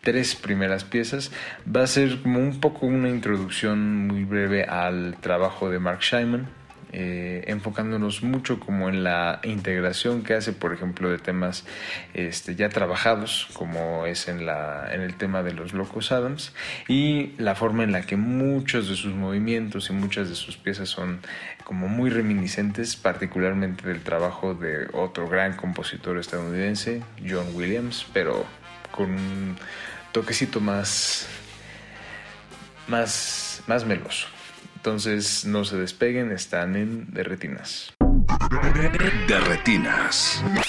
tres primeras piezas va a ser como un poco una introducción muy breve al trabajo de Mark Scheinman eh, enfocándonos mucho como en la integración que hace, por ejemplo, de temas este, ya trabajados, como es en, la, en el tema de los Locos Adams, y la forma en la que muchos de sus movimientos y muchas de sus piezas son como muy reminiscentes, particularmente del trabajo de otro gran compositor estadounidense, John Williams, pero con un toquecito más, más, más meloso. Entonces no se despeguen, están en Derretinas. Derretinas. la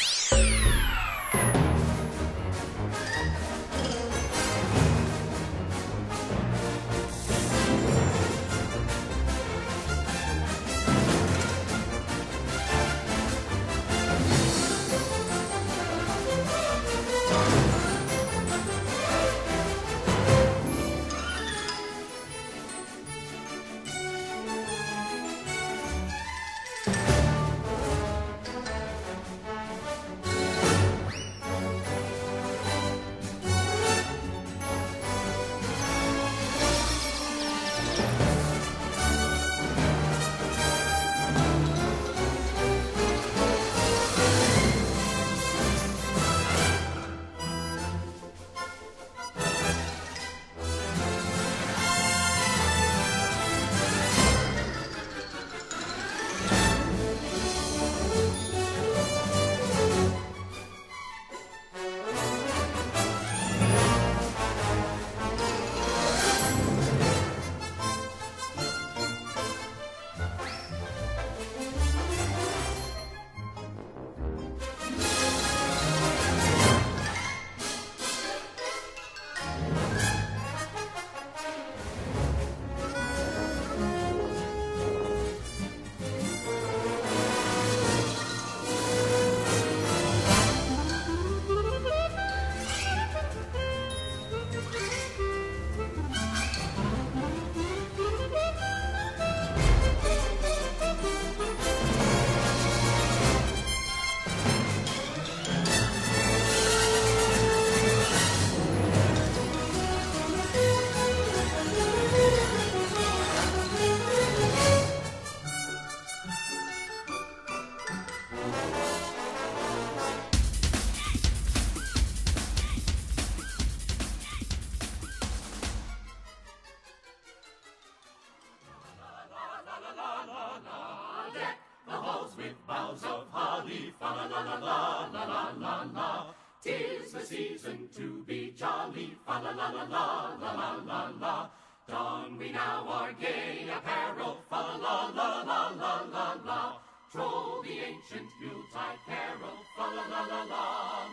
season to be jolly, fa la la la la la la la la. Don we now our gay apparel, fa la la la la la la. Troll the ancient Yuletide carol, fa la la la la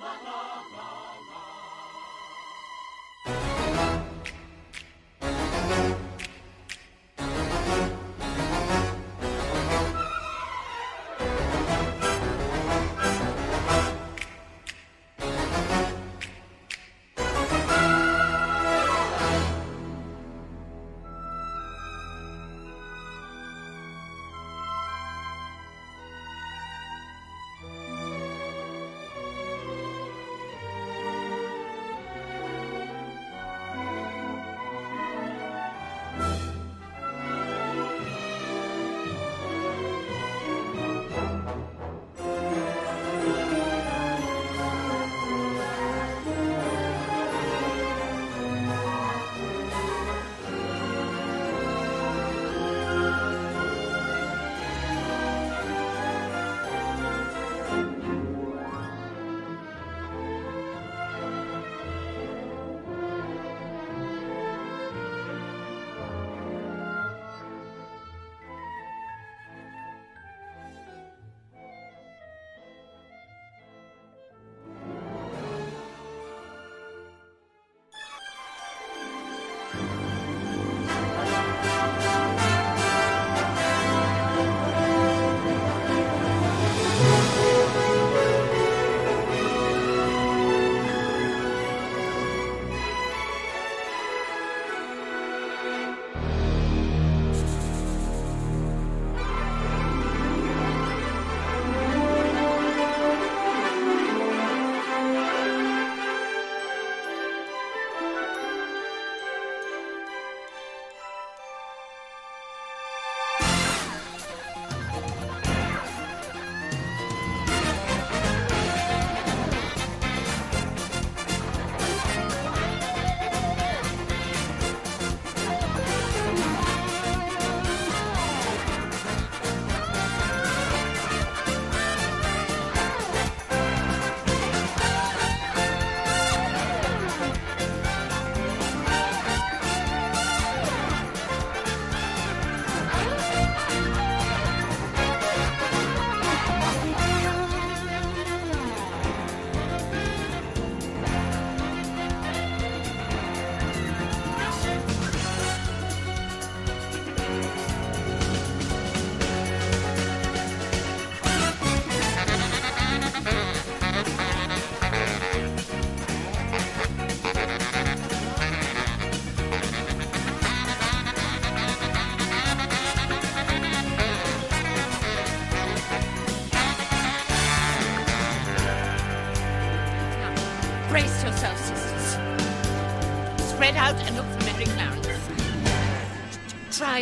la la la la.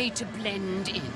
To blend in.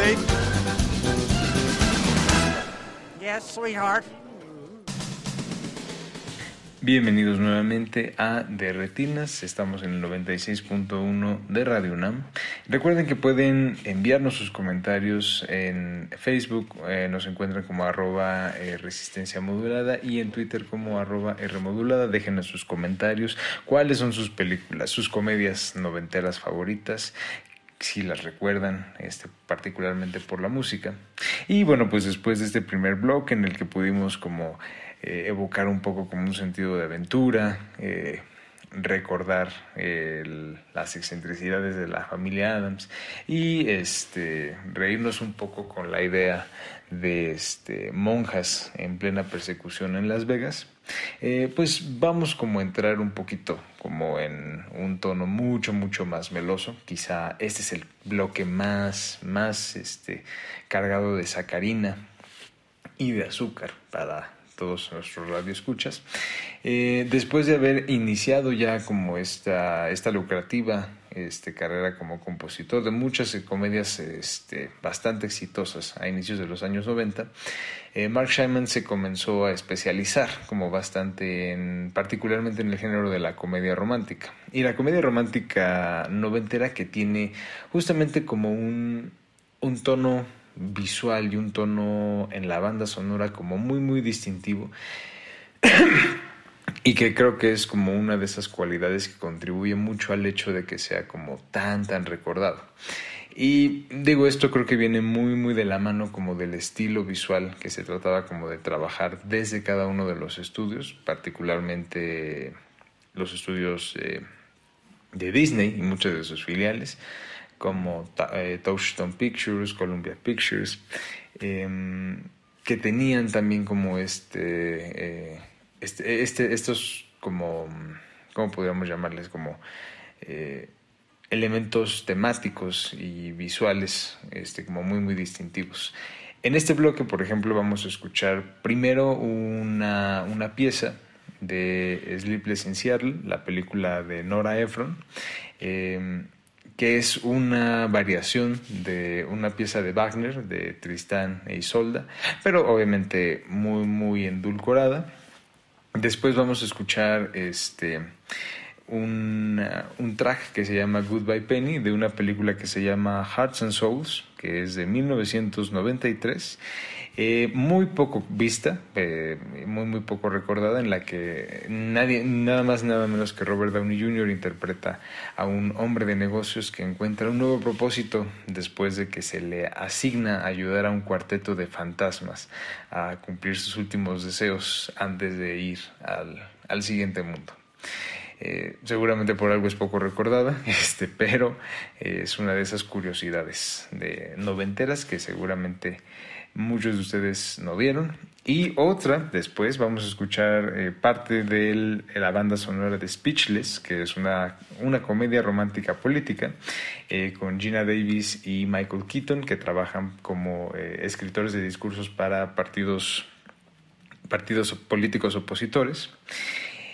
Baby. Yes, sweetheart. Bienvenidos nuevamente a De Retinas, estamos en el 96.1 de Radio UNAM. Recuerden que pueden enviarnos sus comentarios en Facebook, eh, nos encuentran como arroba eh, resistencia modulada y en Twitter como arroba Rmodulada. Déjenos sus comentarios, cuáles son sus películas, sus comedias noventeras favoritas, si las recuerdan, este, particularmente por la música. Y bueno, pues después de este primer bloque en el que pudimos como eh, evocar un poco como un sentido de aventura, eh, recordar las excentricidades de la familia Adams y este reírnos un poco con la idea de este monjas en plena persecución en Las Vegas. Eh, pues vamos como a entrar un poquito como en un tono mucho mucho más meloso quizá este es el bloque más más este cargado de sacarina y de azúcar para todos nuestros radioescuchas. Eh, después de haber iniciado ya como esta, esta lucrativa este, carrera como compositor de muchas comedias este, bastante exitosas a inicios de los años 90, eh, Mark Scheinman se comenzó a especializar como bastante en, particularmente en el género de la comedia romántica. Y la comedia romántica noventera que tiene justamente como un tono visual y un tono en la banda sonora como muy muy distintivo y que creo que es como una de esas cualidades que contribuye mucho al hecho de que sea como tan tan recordado. Y digo esto creo que viene muy muy de la mano como del estilo visual que se trataba como de trabajar desde cada uno de los estudios, particularmente los estudios eh, de Disney y muchas de sus filiales como eh, Touchstone Pictures, Columbia Pictures, em, que tenían también como este, eh, este, este- estos como, ¿cómo podríamos llamarles? Como eh, elementos temáticos y visuales este, como muy muy distintivos. En este bloque, por ejemplo, vamos a escuchar primero una, una pieza de Sleepless in Seattle, la película de Nora Ephron, eh, que es una variación de una pieza de Wagner, de Tristán e Isolda, pero obviamente muy, muy endulcorada. Después vamos a escuchar este un, un track que se llama Goodbye Penny de una película que se llama Hearts and Souls, que es de 1993. Eh, muy poco vista, eh, muy muy poco recordada, en la que nadie, nada más nada menos que Robert Downey Jr. interpreta a un hombre de negocios que encuentra un nuevo propósito después de que se le asigna ayudar a un cuarteto de fantasmas a cumplir sus últimos deseos antes de ir al, al siguiente mundo. Eh, seguramente por algo es poco recordada, este, pero es una de esas curiosidades de noventeras que seguramente muchos de ustedes no vieron. Y otra, después vamos a escuchar eh, parte de la banda sonora de Speechless, que es una, una comedia romántica política, eh, con Gina Davis y Michael Keaton, que trabajan como eh, escritores de discursos para partidos, partidos políticos opositores.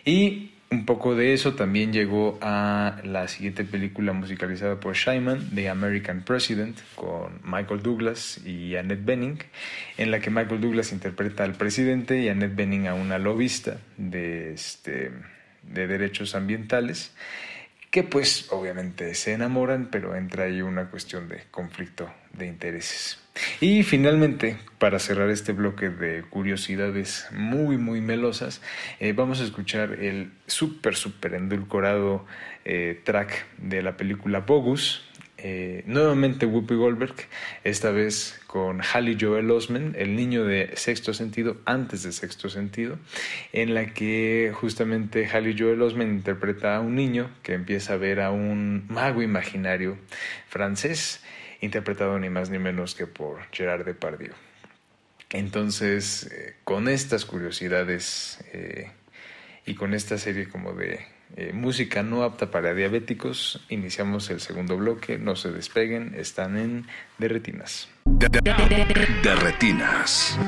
Y un poco de eso también llegó a la siguiente película musicalizada por Shyman, The American President, con Michael Douglas y Annette Bening, en la que Michael Douglas interpreta al presidente y Annette Bening a una lobista de, este, de derechos ambientales, que pues obviamente se enamoran, pero entra ahí una cuestión de conflicto de intereses. Y finalmente, para cerrar este bloque de curiosidades muy, muy melosas, eh, vamos a escuchar el súper, súper endulcorado eh, track de la película Bogus. Eh, nuevamente Whoopi Goldberg, esta vez con Hallie Joel Osment, el niño de sexto sentido, antes de sexto sentido, en la que justamente Hallie Joel Osment interpreta a un niño que empieza a ver a un mago imaginario francés interpretado ni más ni menos que por Gerard Depardieu. Entonces, eh, con estas curiosidades eh, y con esta serie como de eh, música no apta para diabéticos, iniciamos el segundo bloque. No se despeguen, están en Derretinas. De.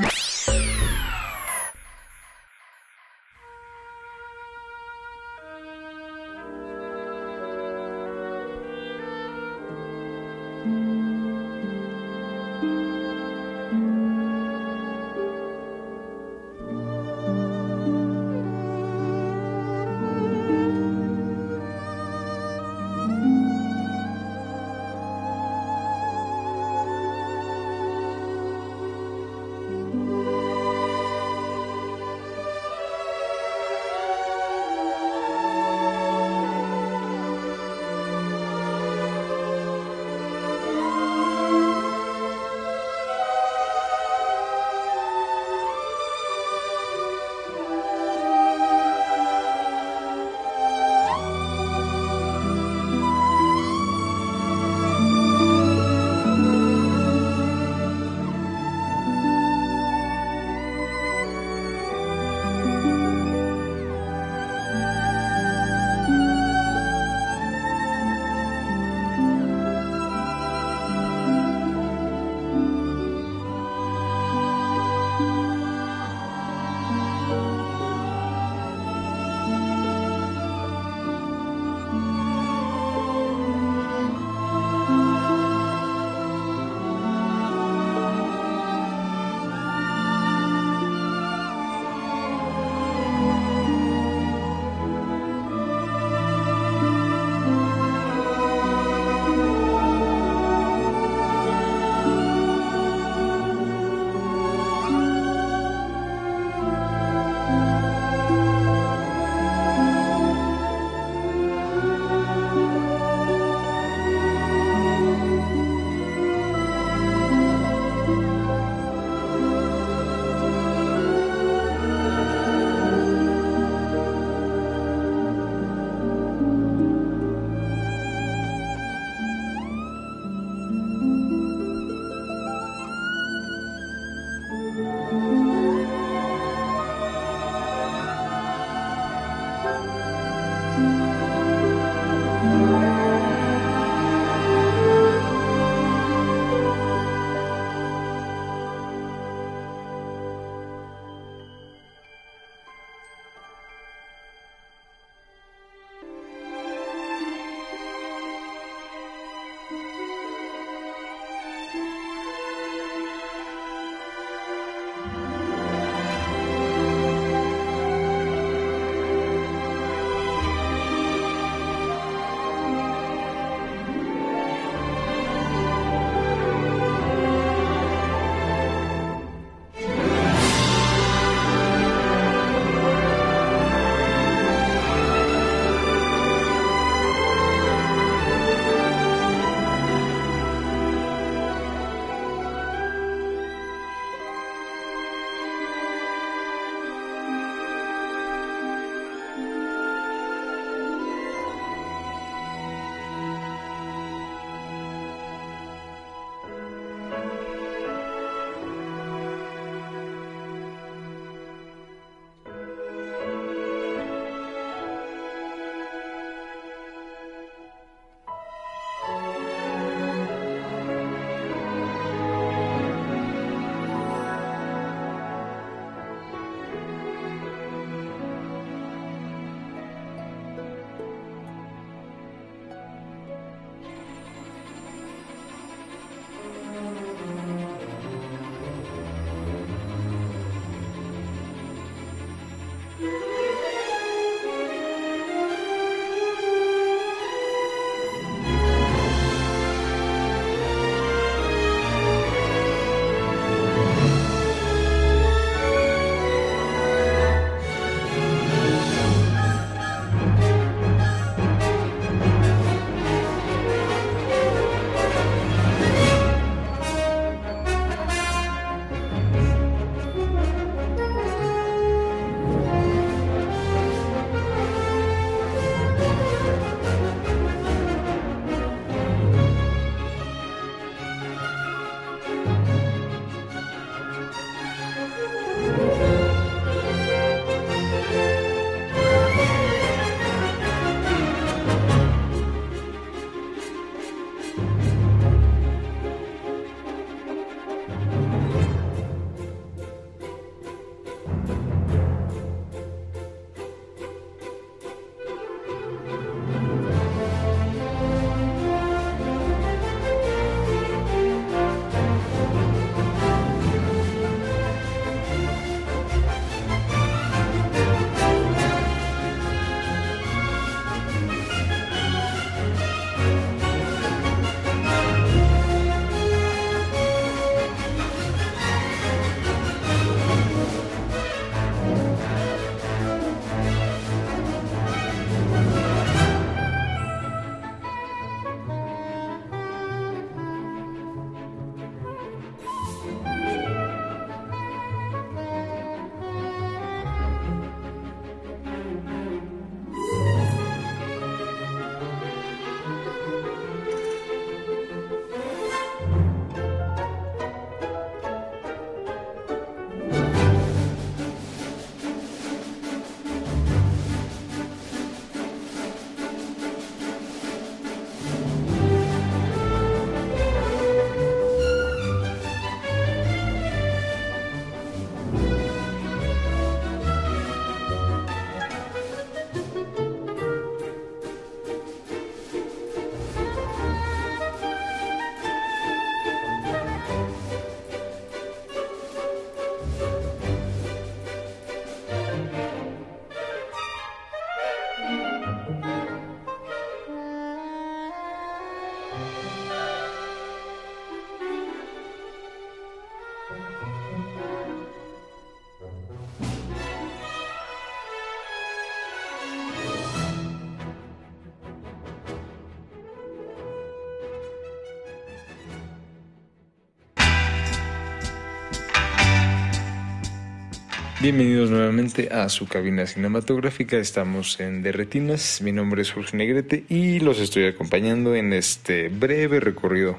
Bienvenidos nuevamente a su cabina cinematográfica. Estamos en Derretinas. Mi nombre es Jorge Negrete y los estoy acompañando en este breve recorrido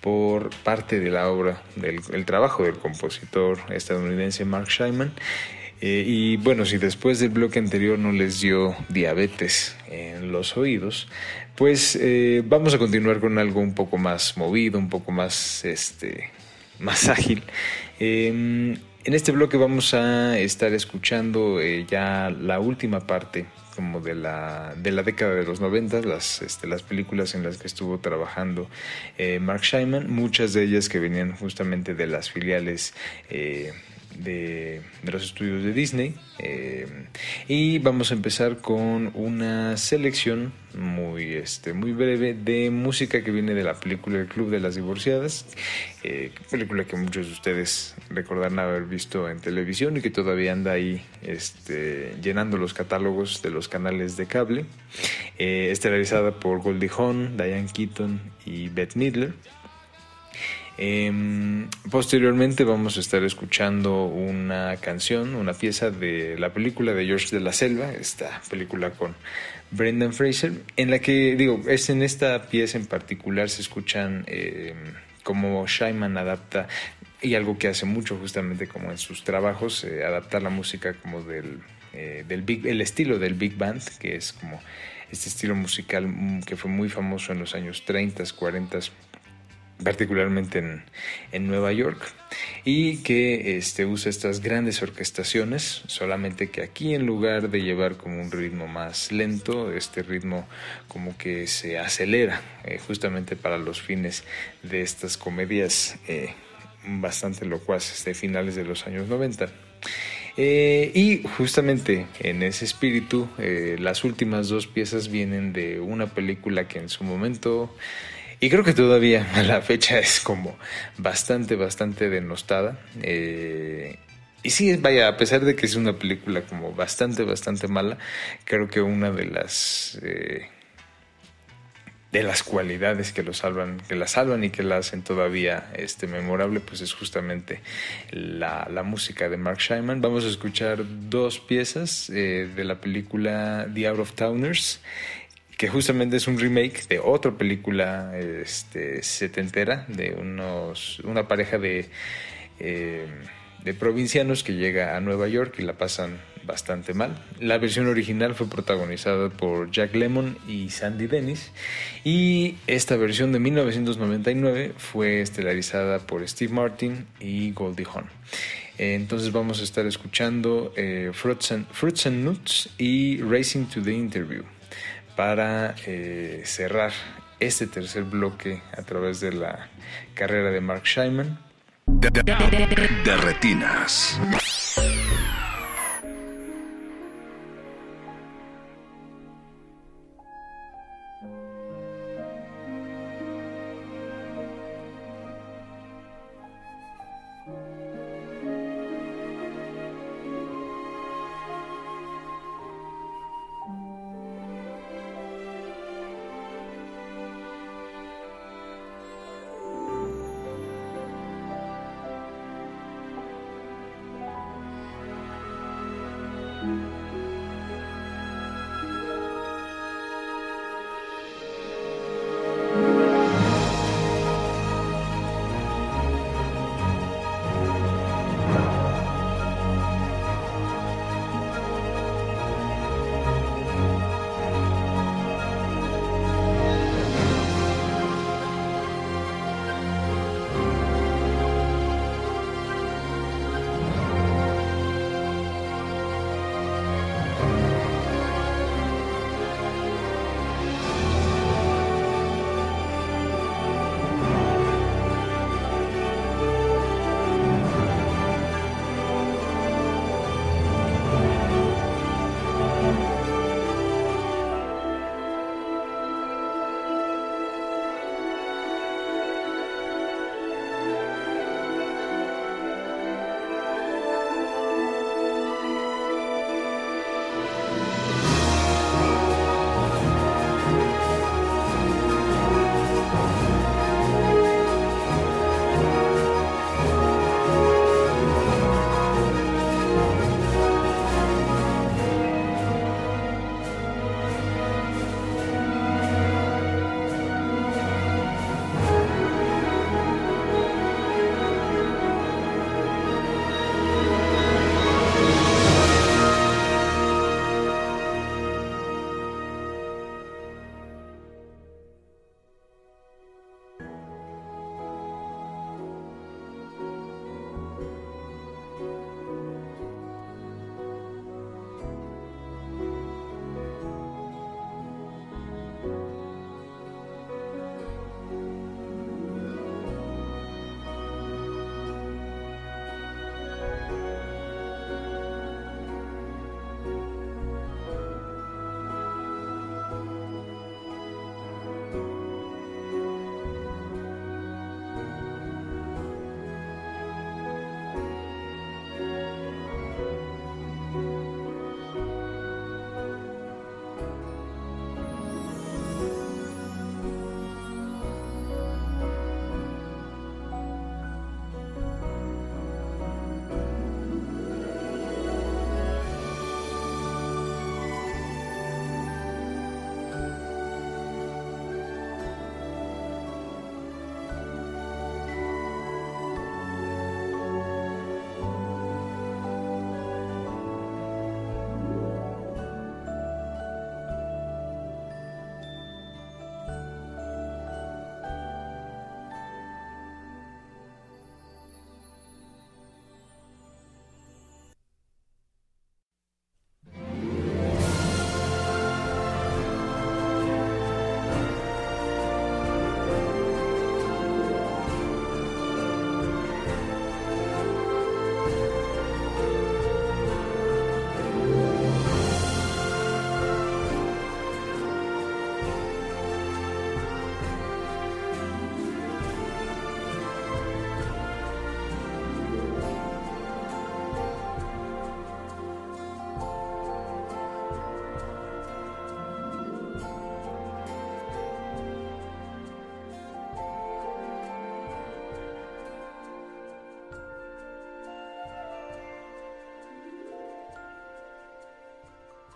por parte de la obra, del el trabajo del compositor estadounidense Mark Scheinman. Eh, y bueno, si después del bloque anterior no les dio diabetes en los oídos, pues eh, vamos a continuar con algo un poco más movido, un poco más, este, más ágil. Eh, en este bloque vamos a estar escuchando eh, ya la última parte como de la, de la década de los 90, las, este, las películas en las que estuvo trabajando eh, Mark Scheinman, muchas de ellas que venían justamente de las filiales eh, de, los estudios de Disney. Eh, y vamos a empezar con una selección muy, este, muy breve de música que viene de la película El Club de las Divorciadas, eh, película que muchos de ustedes recordarán haber visto en televisión y que todavía anda ahí este, llenando los catálogos de los canales de cable. Eh, estelarizada por Goldie Hawn, Diane Keaton y Bette Midler. Eh, posteriormente vamos a estar escuchando una canción, una pieza de la película de George de la Selva, esta película con Brendan Fraser, en la que, digo, es en esta pieza en particular se escuchan eh, como Shyman adapta, y algo que hace mucho justamente como en sus trabajos, eh, adaptar la música como del, eh, del big, el estilo del big band, que es como este estilo musical que fue muy famoso en los años 30, 40 particularmente en, Nueva York, y que este, usa estas grandes orquestaciones, solamente que aquí en lugar de llevar como un ritmo más lento, este ritmo como que se acelera eh, justamente para los fines de estas comedias eh, bastante locuaces de finales de los años 90. Eh, y justamente en ese espíritu, las últimas dos piezas vienen de una película que en su momento y creo que todavía la fecha es como bastante, bastante denostada. Eh, y sí, vaya, a pesar de que es una película como bastante, bastante mala, creo que una de las... Eh, de las cualidades que lo salvan, que la salvan y que la hacen todavía este, memorable, pues es justamente la, la música de Mark Scheinman. Vamos a escuchar dos piezas eh, de la película The Out of Towners que justamente es un remake de otra película este, setentera de unos, una pareja de, eh, de provincianos que llega a Nueva York y la pasan bastante mal. La versión original fue protagonizada por Jack Lemmon y Sandy Dennis y esta versión de 1999 fue estelarizada por Steve Martin y Goldie Hawn. Entonces vamos a estar escuchando eh, Fruits, and, Fruits and Nuts y Racing to the Interview para eh, cerrar este tercer bloque a través de la carrera de Mark Scheinman. De, retinas.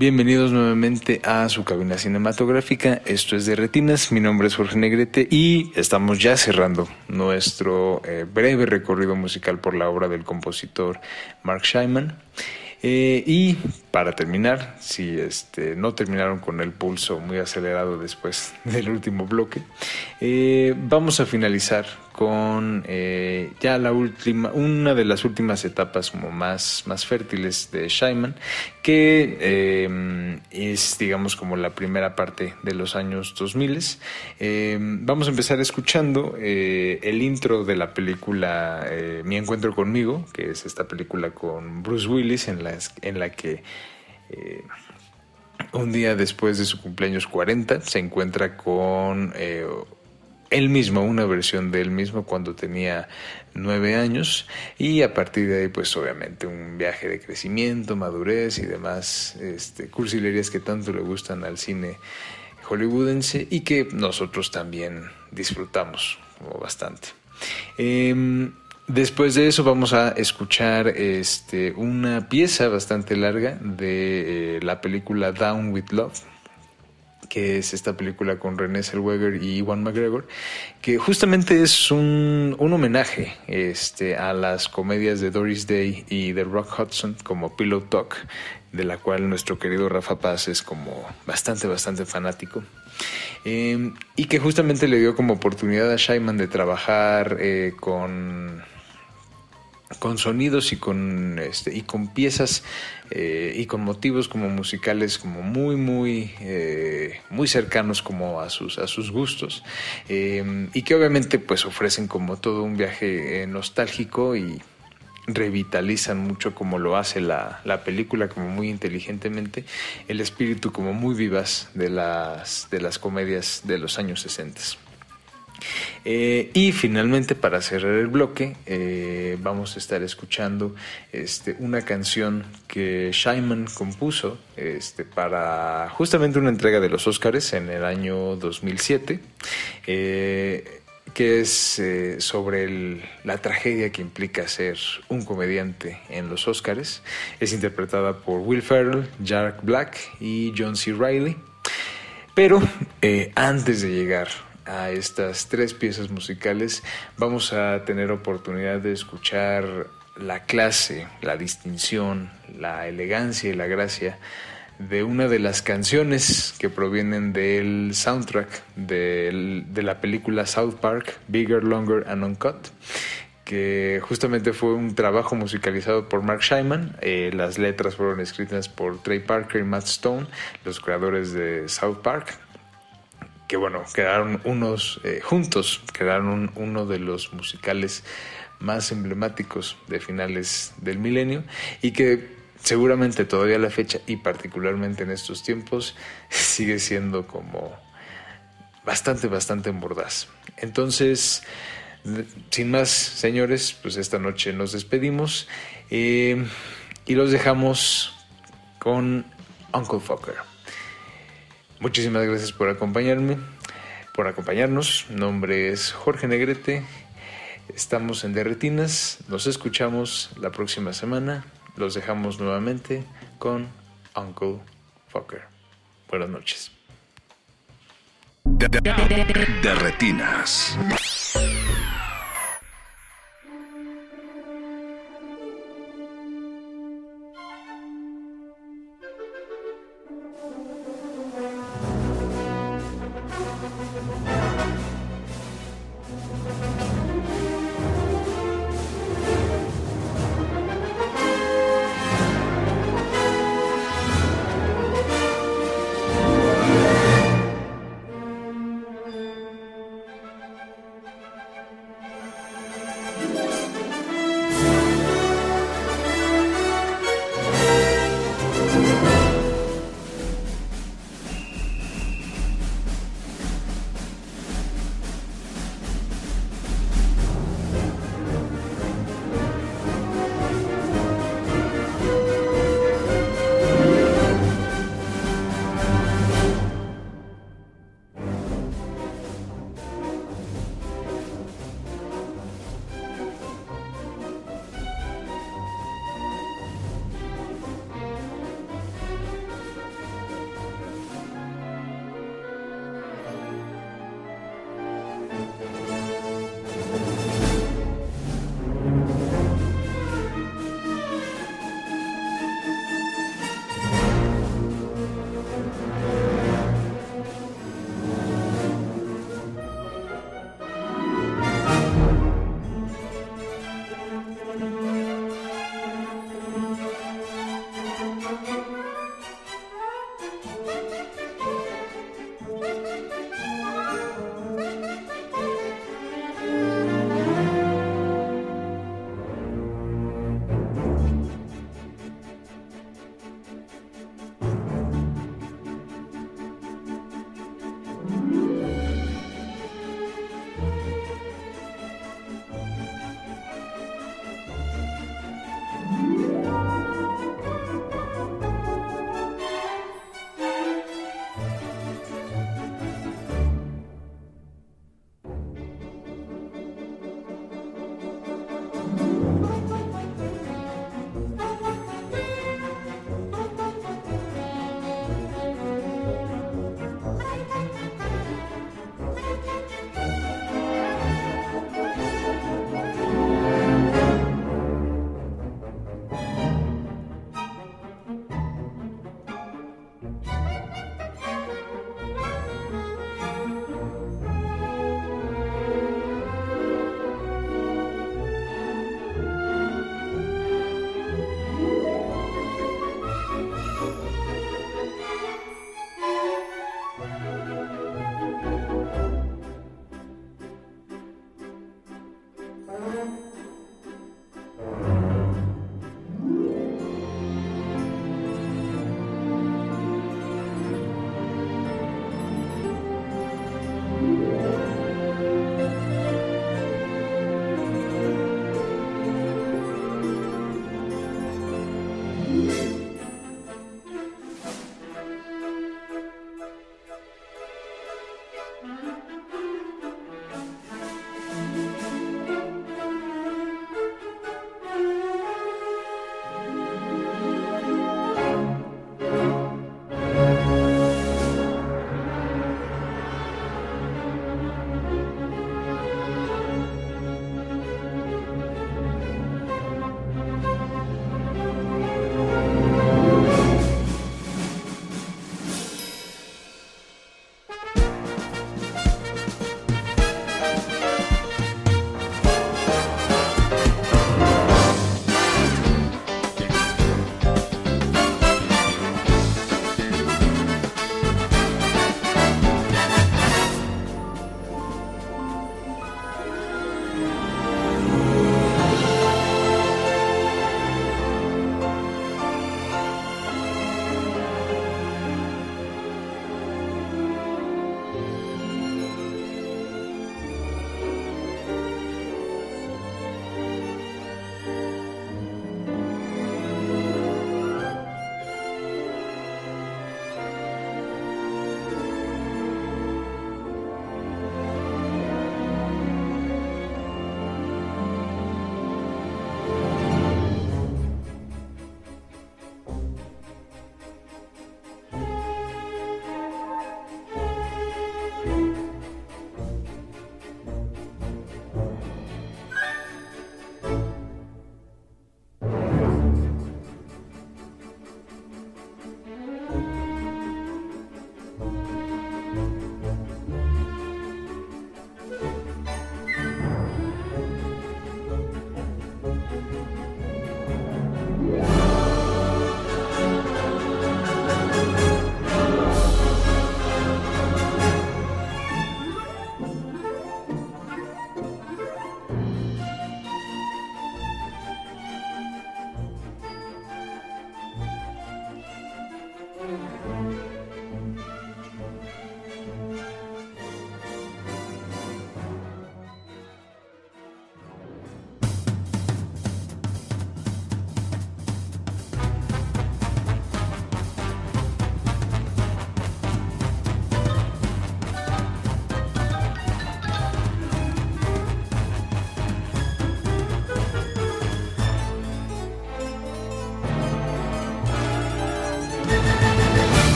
Bienvenidos nuevamente a su cabina cinematográfica. Esto es de Retinas. Mi nombre es Jorge Negrete y estamos ya cerrando nuestro eh, breve recorrido musical por la obra del compositor Mark Scheinman. Eh, y para terminar, si este, no terminaron con el pulso muy acelerado después del último bloque, eh, vamos a finalizar con eh, ya la última, una de las últimas etapas como más, más fértiles de Scheinman, que eh, es digamos como la primera parte de los años 2000. Eh, vamos a empezar escuchando eh, el intro de la película Mi Encuentro conmigo, que es esta película con Bruce Willis en la, en la que... un día después de su cumpleaños 40 se encuentra con él mismo, una versión de él mismo cuando tenía nueve años y a partir de ahí pues obviamente un viaje de crecimiento, madurez y demás este, cursilerías que tanto le gustan al cine hollywoodense y que nosotros también disfrutamos bastante. Em, Después de eso vamos a escuchar este, una pieza bastante larga de eh, la película Down with Love, que es esta película con René Zellweger y Iwan McGregor, que justamente es un, un homenaje este, a las comedias de Doris Day y de Rock Hudson como Pillow Talk, de la cual nuestro querido Rafa Paz es como bastante, bastante fanático. Eh, y que justamente le dio como oportunidad a Scheinman de trabajar eh, con con sonidos y con este y con piezas eh, y con motivos como musicales como muy muy eh, muy cercanos como a sus a sus gustos. Eh, y que obviamente pues ofrecen como todo un viaje nostálgico y revitalizan mucho como lo hace la, la película como muy inteligentemente el espíritu como muy vivaz de las de las comedias de los años 60 eh, y finalmente, para cerrar el bloque, eh, vamos a estar escuchando este, una canción que Scheinman compuso este, para justamente una entrega de los Oscars en el año 2007. Eh, que es eh, sobre la tragedia que implica ser un comediante en los Oscars. Es interpretada por Will Ferrell, Jack Black y John C. Reilly. Pero antes de llegar a estas tres piezas musicales, vamos a tener oportunidad de escuchar la clase, la distinción, la elegancia y la gracia de una de las canciones que provienen del soundtrack de la película South Park, Bigger, Longer and Uncut que justamente fue un trabajo musicalizado por Mark Scheinman. Eh, las letras fueron escritas por Trey Parker y Matt Stone, los creadores de South Park que bueno, quedaron unos eh, juntos, quedaron un- uno de los musicales más emblemáticos de finales del milenio y que seguramente todavía a la fecha y particularmente en estos tiempos sigue siendo como bastante, bastante mordaz. Entonces, sin más, señores, pues esta noche nos despedimos eh, y los dejamos con Uncle Fucker. Muchísimas gracias por acompañarme, por acompañarnos. Mi nombre es Jorge Negrete. Estamos en Derretinas. Nos escuchamos la próxima semana. Los dejamos nuevamente con Uncle Fucker. Buenas noches. De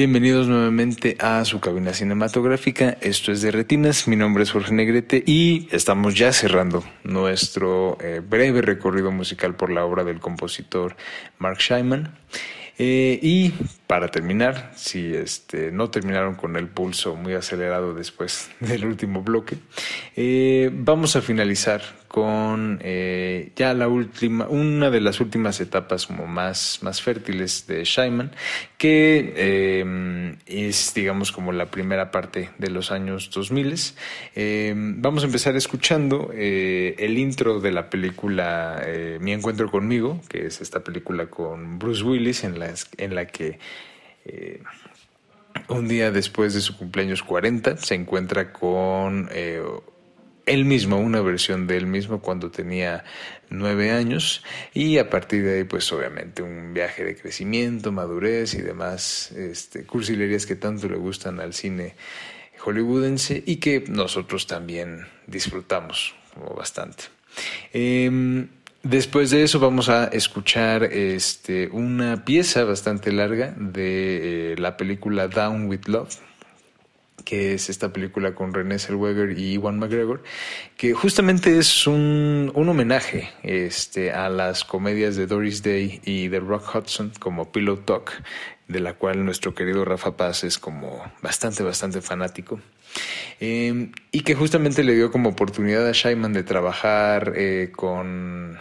Bienvenidos nuevamente a su cabina cinematográfica. Esto es de Retinas. Mi nombre es Jorge Negrete y estamos ya cerrando nuestro eh, breve recorrido musical por la obra del compositor Mark Scheinman. Eh, y para terminar, si este, no terminaron con el pulso muy acelerado después del último bloque, eh, vamos a finalizar con eh, ya la última, una de las últimas etapas como más, más fértiles de Scheinman, que eh, es digamos como la primera parte de los años 2000. Eh, vamos a empezar escuchando eh, el intro de la película Mi Encuentro conmigo, que es esta película con Bruce Willis en la, en la que... un día después de su cumpleaños 40 se encuentra con él mismo, una versión de él mismo cuando tenía nueve años y a partir de ahí pues obviamente un viaje de crecimiento, madurez y demás este, cursilerías que tanto le gustan al cine hollywoodense y que nosotros también disfrutamos bastante. Em, Después de eso vamos a escuchar este, una pieza bastante larga de eh, la película Down with Love, que es esta película con René Zellweger y Iwan McGregor, que justamente es un, un homenaje este, a las comedias de Doris Day y de Rock Hudson como Pillow Talk, de la cual nuestro querido Rafa Paz es como bastante, bastante fanático. Eh, y que justamente le dio como oportunidad a Scheinman de trabajar eh, con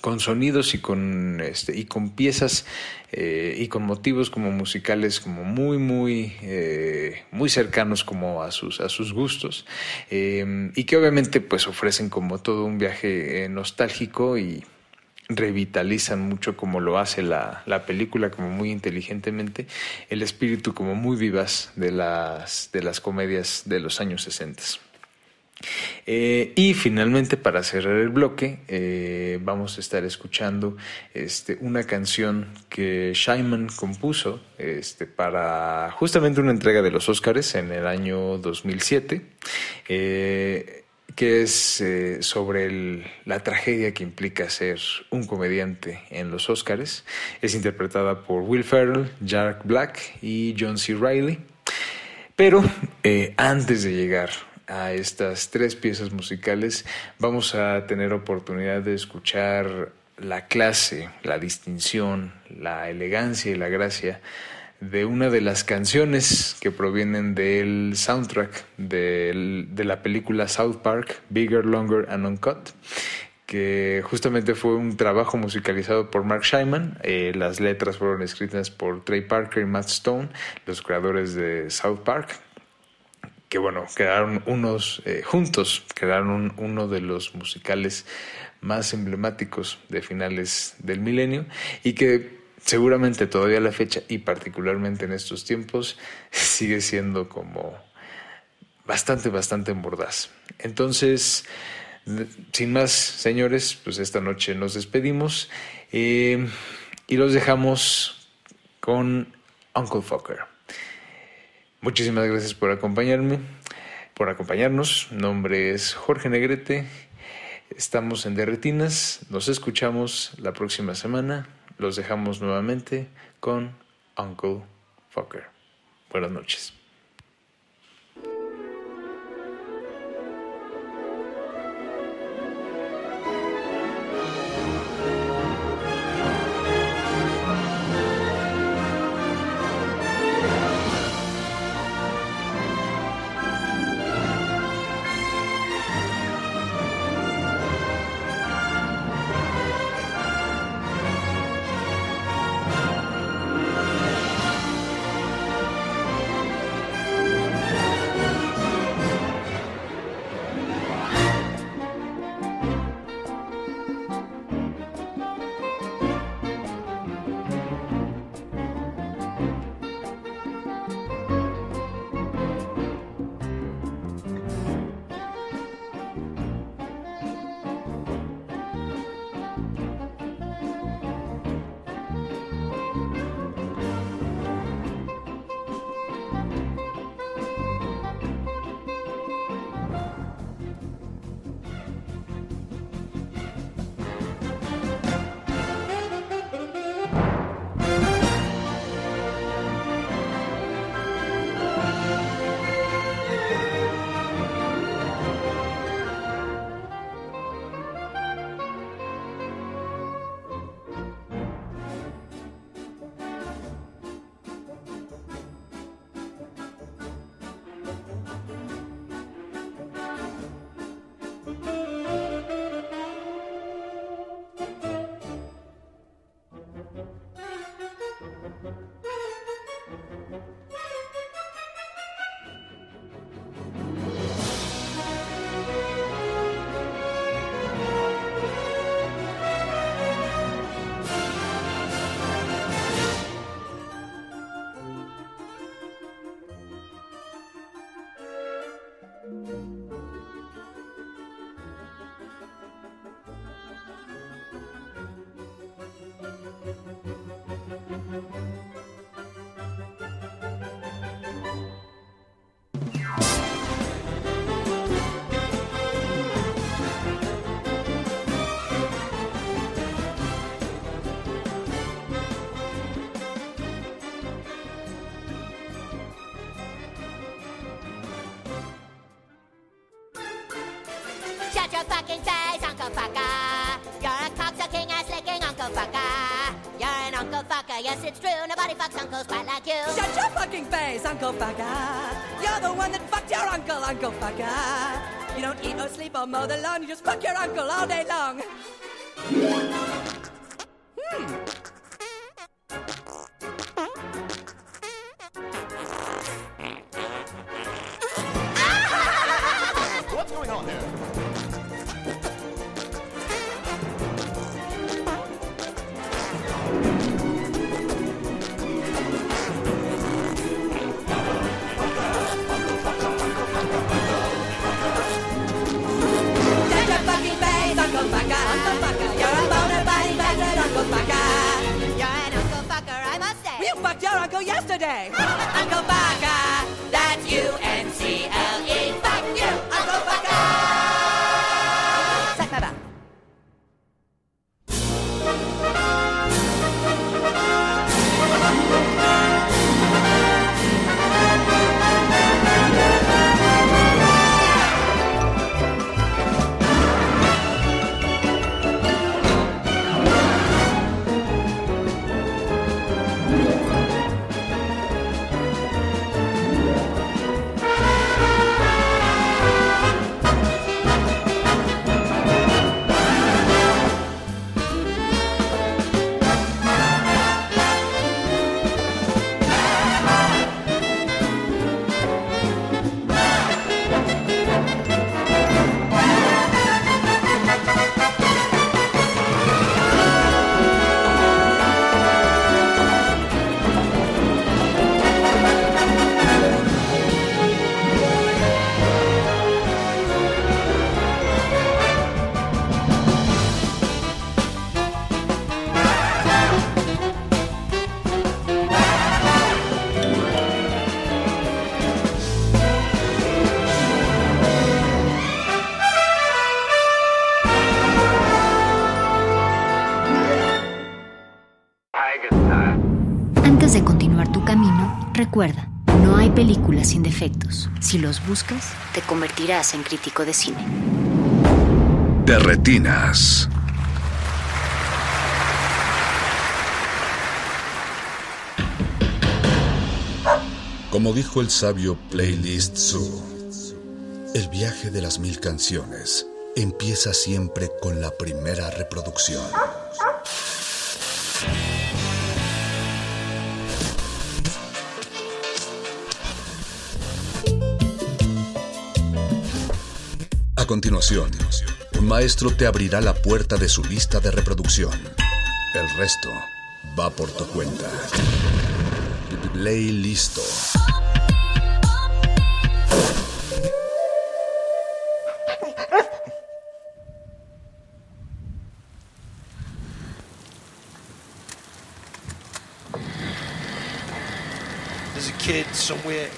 con sonidos y con este y con piezas eh, y con motivos como musicales como muy muy eh, muy cercanos como a sus a sus gustos eh, y que obviamente pues ofrecen como todo un viaje eh, nostálgico y revitalizan mucho como lo hace la, la película como muy inteligentemente el espíritu como muy vivaz de las de las comedias de los años 60 eh, y finalmente, para cerrar el bloque, eh, vamos a estar escuchando este, una canción que Scheinman compuso este, para justamente una entrega de los Oscars en el año 2007, eh, que es sobre la tragedia que implica ser un comediante en los Oscars. Es interpretada por Will Ferrell, Jack Black y John C. Reilly. Pero antes de llegar a estas tres piezas musicales, vamos a tener oportunidad de escuchar la clase, la distinción, la elegancia y la gracia de una de las canciones que provienen del soundtrack de la película South Park, Bigger, Longer and Uncut que justamente fue un trabajo musicalizado por Mark Scheinman. Eh, las letras fueron escritas por Trey Parker y Matt Stone, los creadores de South Park, que bueno, quedaron unos eh, juntos, quedaron un- uno de los musicales más emblemáticos de finales del milenio y que seguramente todavía la fecha y particularmente en estos tiempos sigue siendo como bastante, bastante mordaz. Entonces, sin más, señores, pues esta noche nos despedimos eh, y los dejamos con Uncle Fucker. Muchísimas gracias por acompañarme, por acompañarnos. Mi nombre es Jorge Negrete. Estamos en Derretinas. Nos escuchamos la próxima semana. Los dejamos nuevamente con Uncle Fucker. Buenas noches. Yes it's true. Nobody fucks uncles quite like you. Shut your fucking face, Uncle Fucker. You're the one that fucked your uncle, Uncle Fucker. You don't eat or sleep or mow the lawn, you just fuck your uncle all day long. Buscas, te convertirás en crítico de cine. De retinas. Como dijo el sabio Playlist Zoo, el viaje de las mil canciones empieza siempre con la primera reproducción. Un maestro te abrirá la puerta de su lista de reproducción. El resto va por tu cuenta. Ley listo. There's a kid somewhere.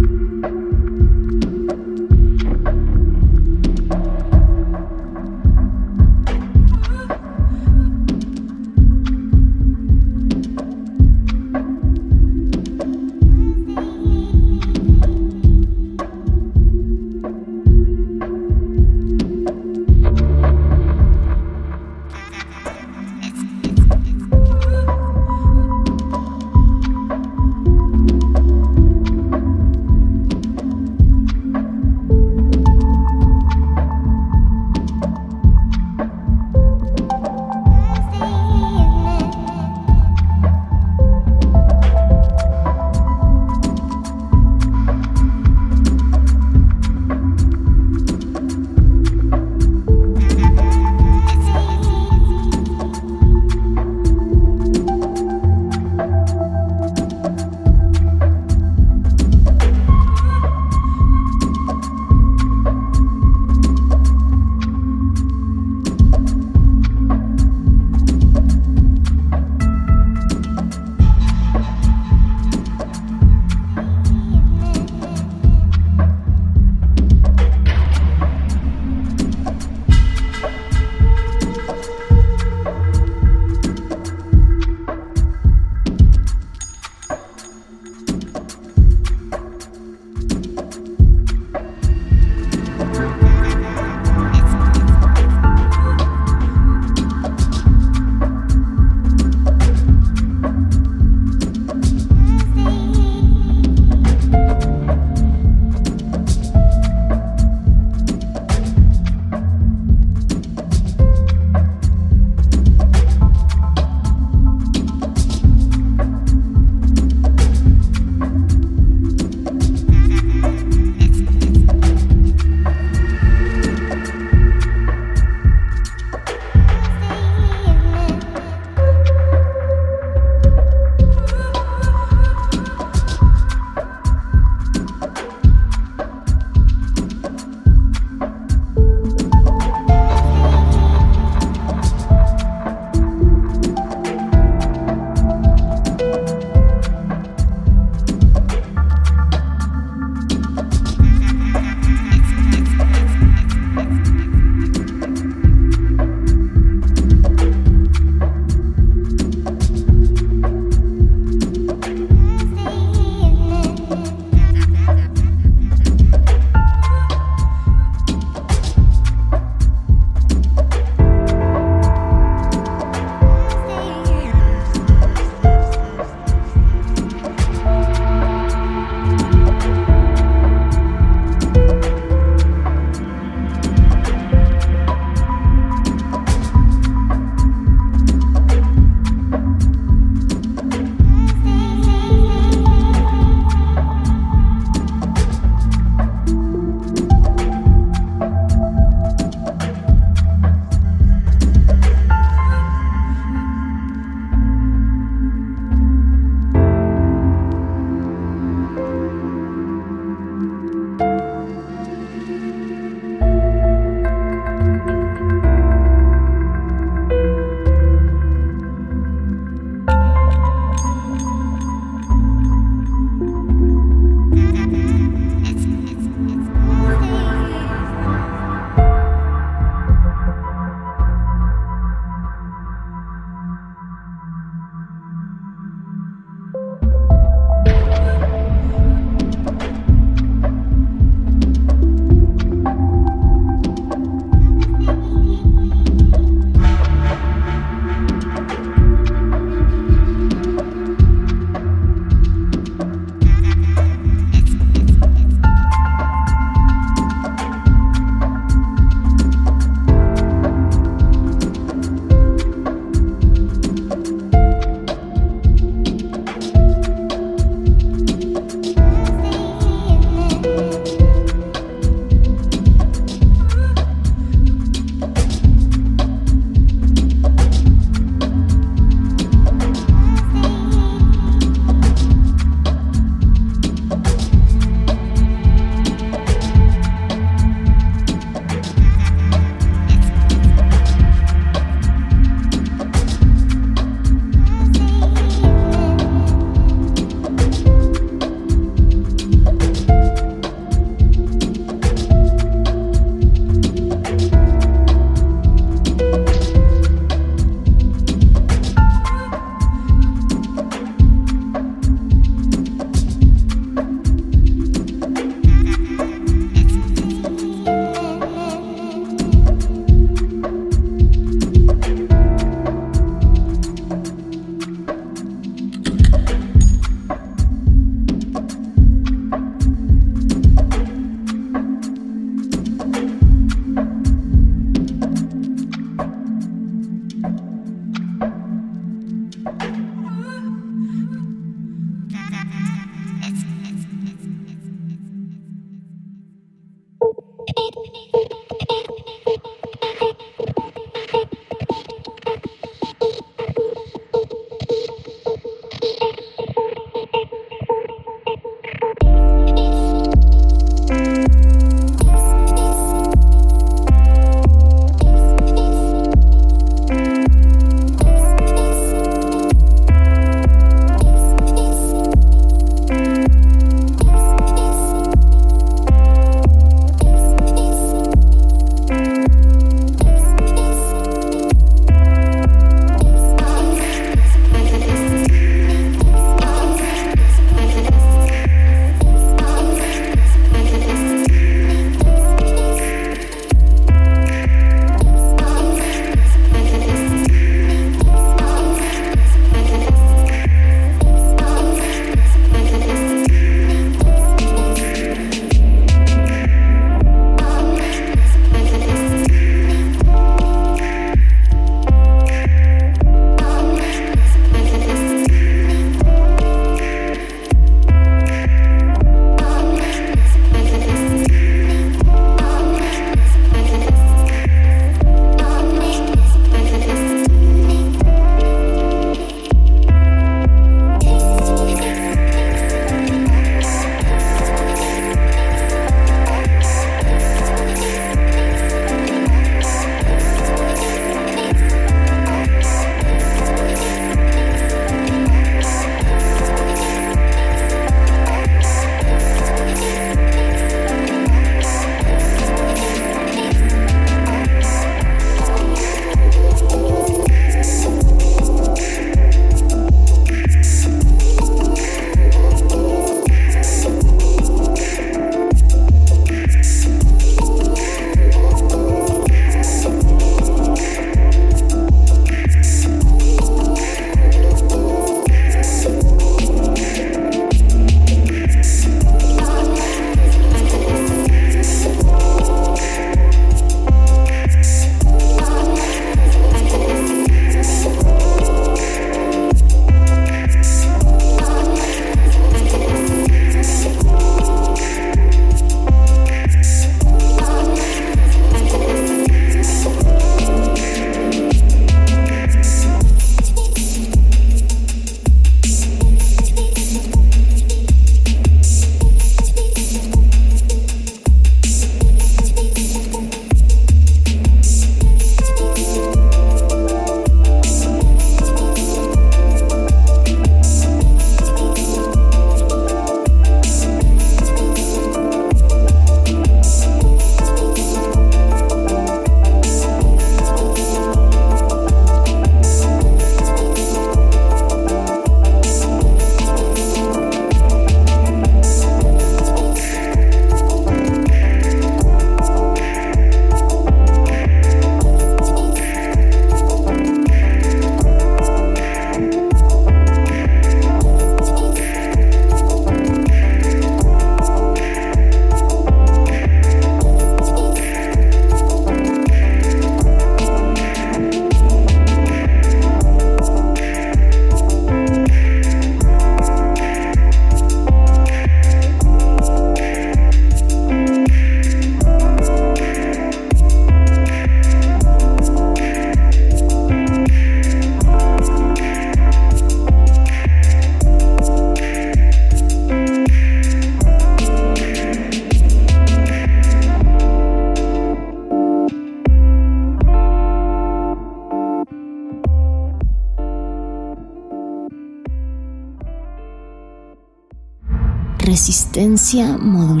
Resistencia modulada.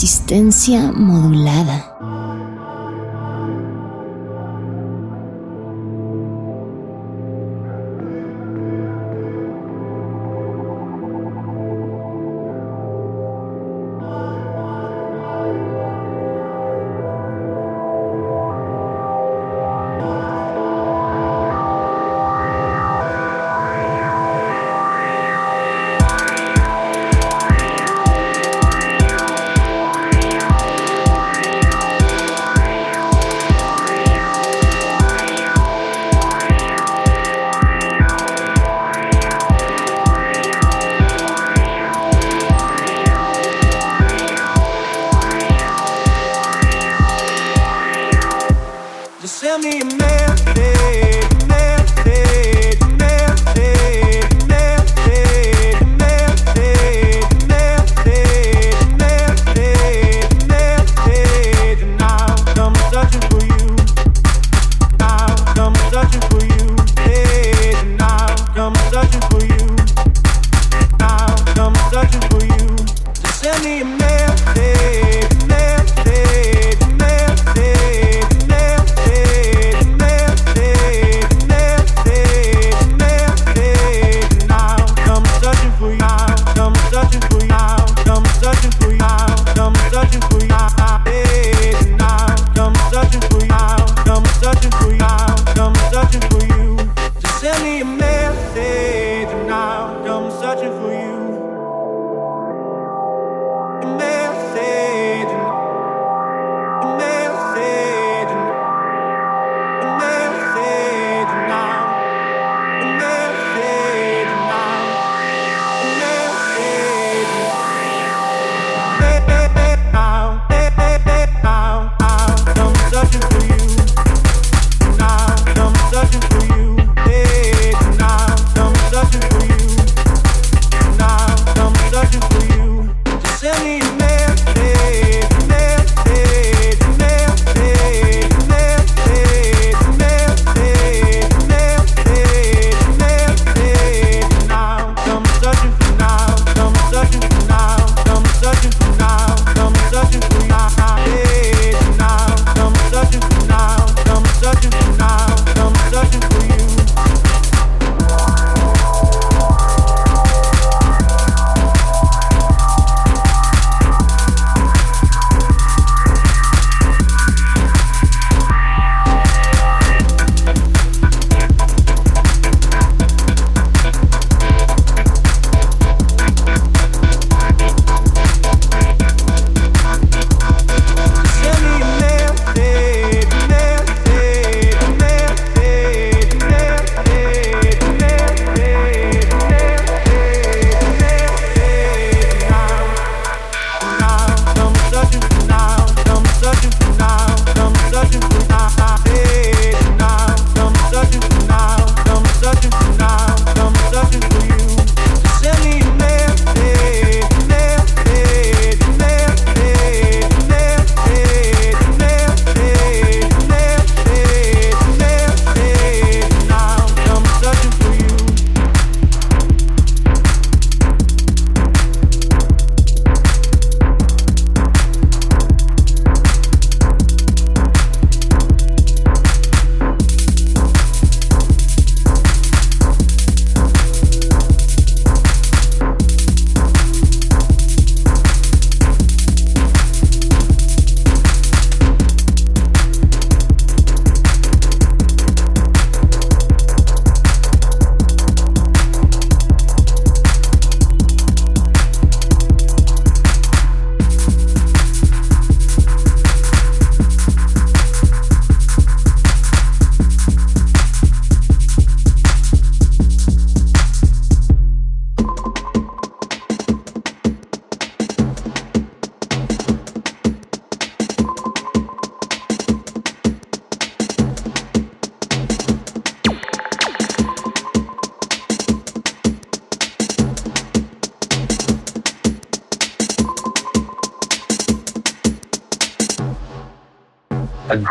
Resistencia modulada.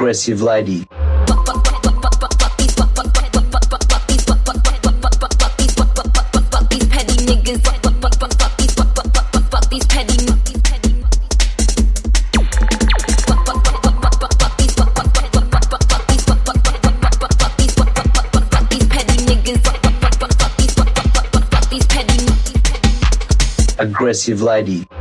Aggressive lady. Aggressive lady.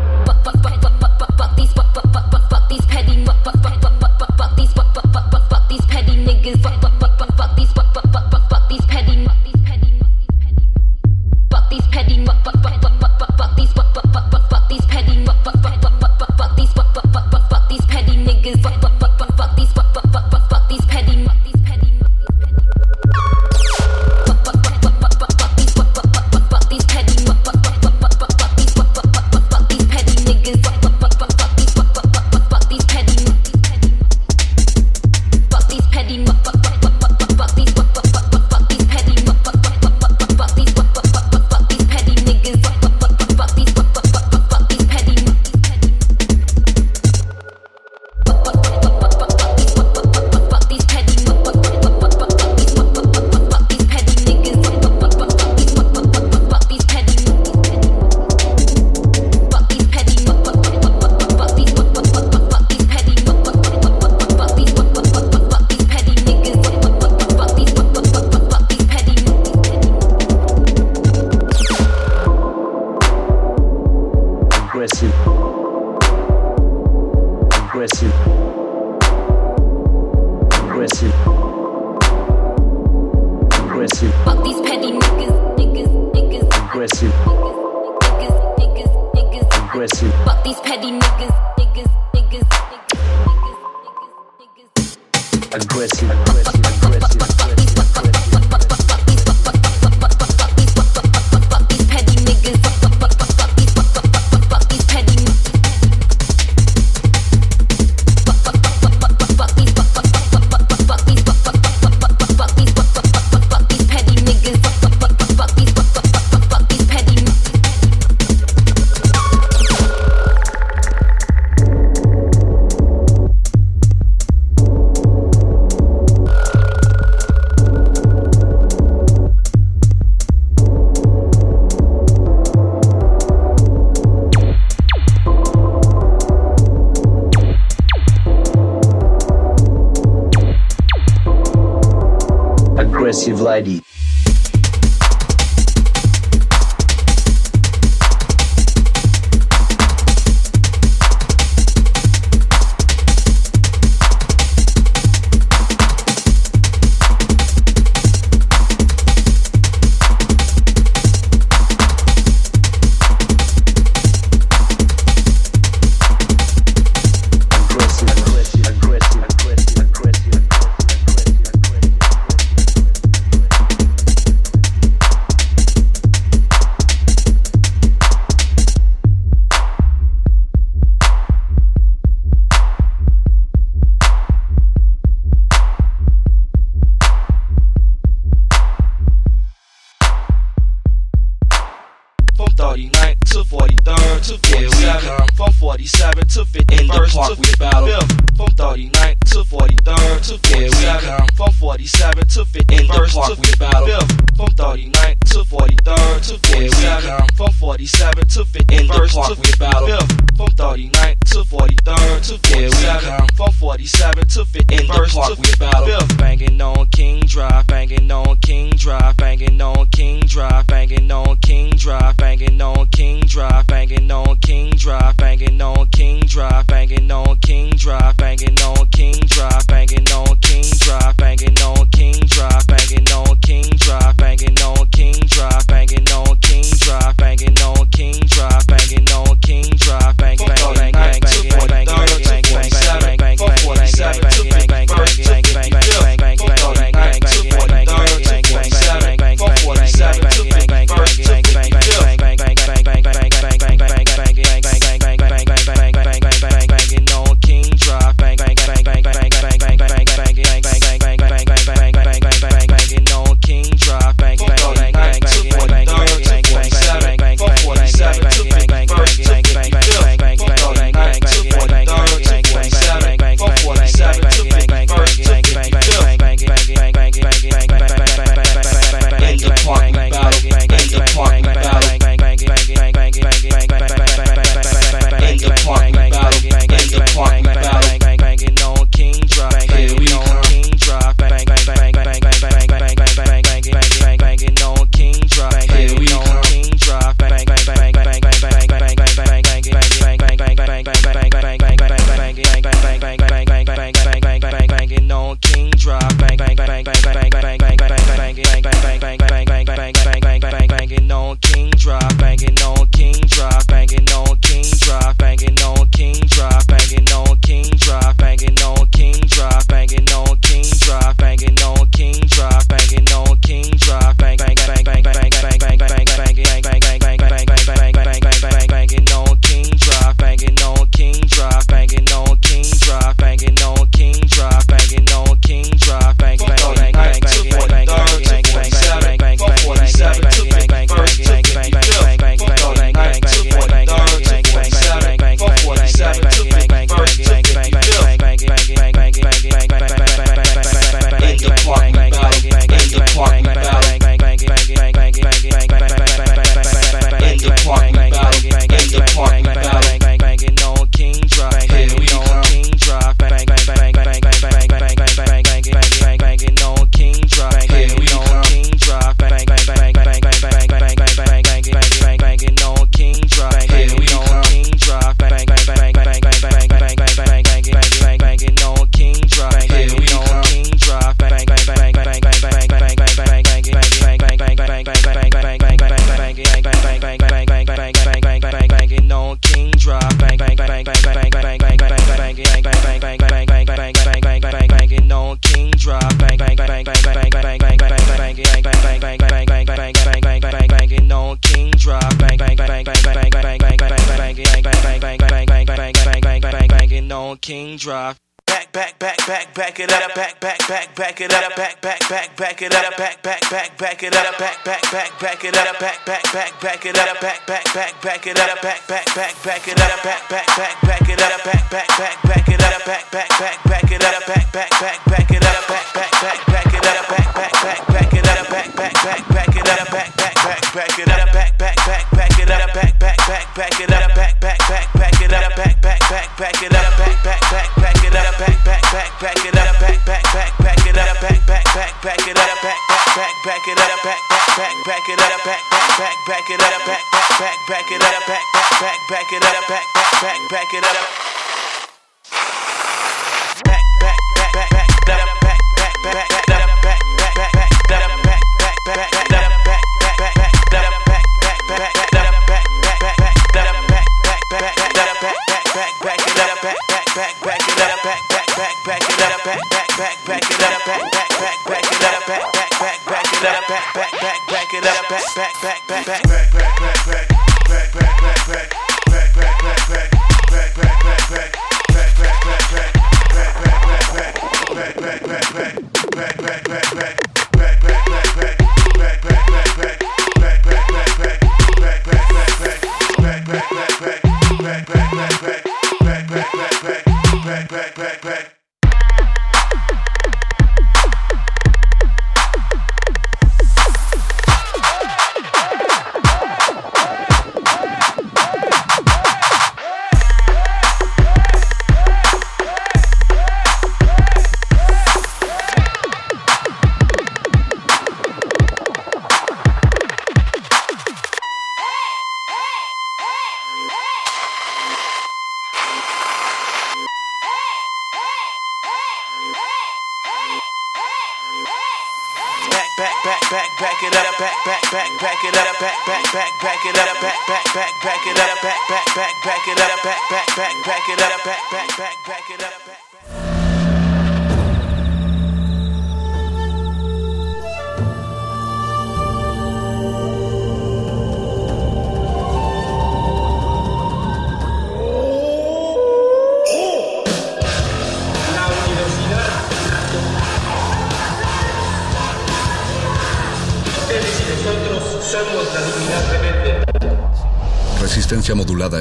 back, back it up, back, back, back. back.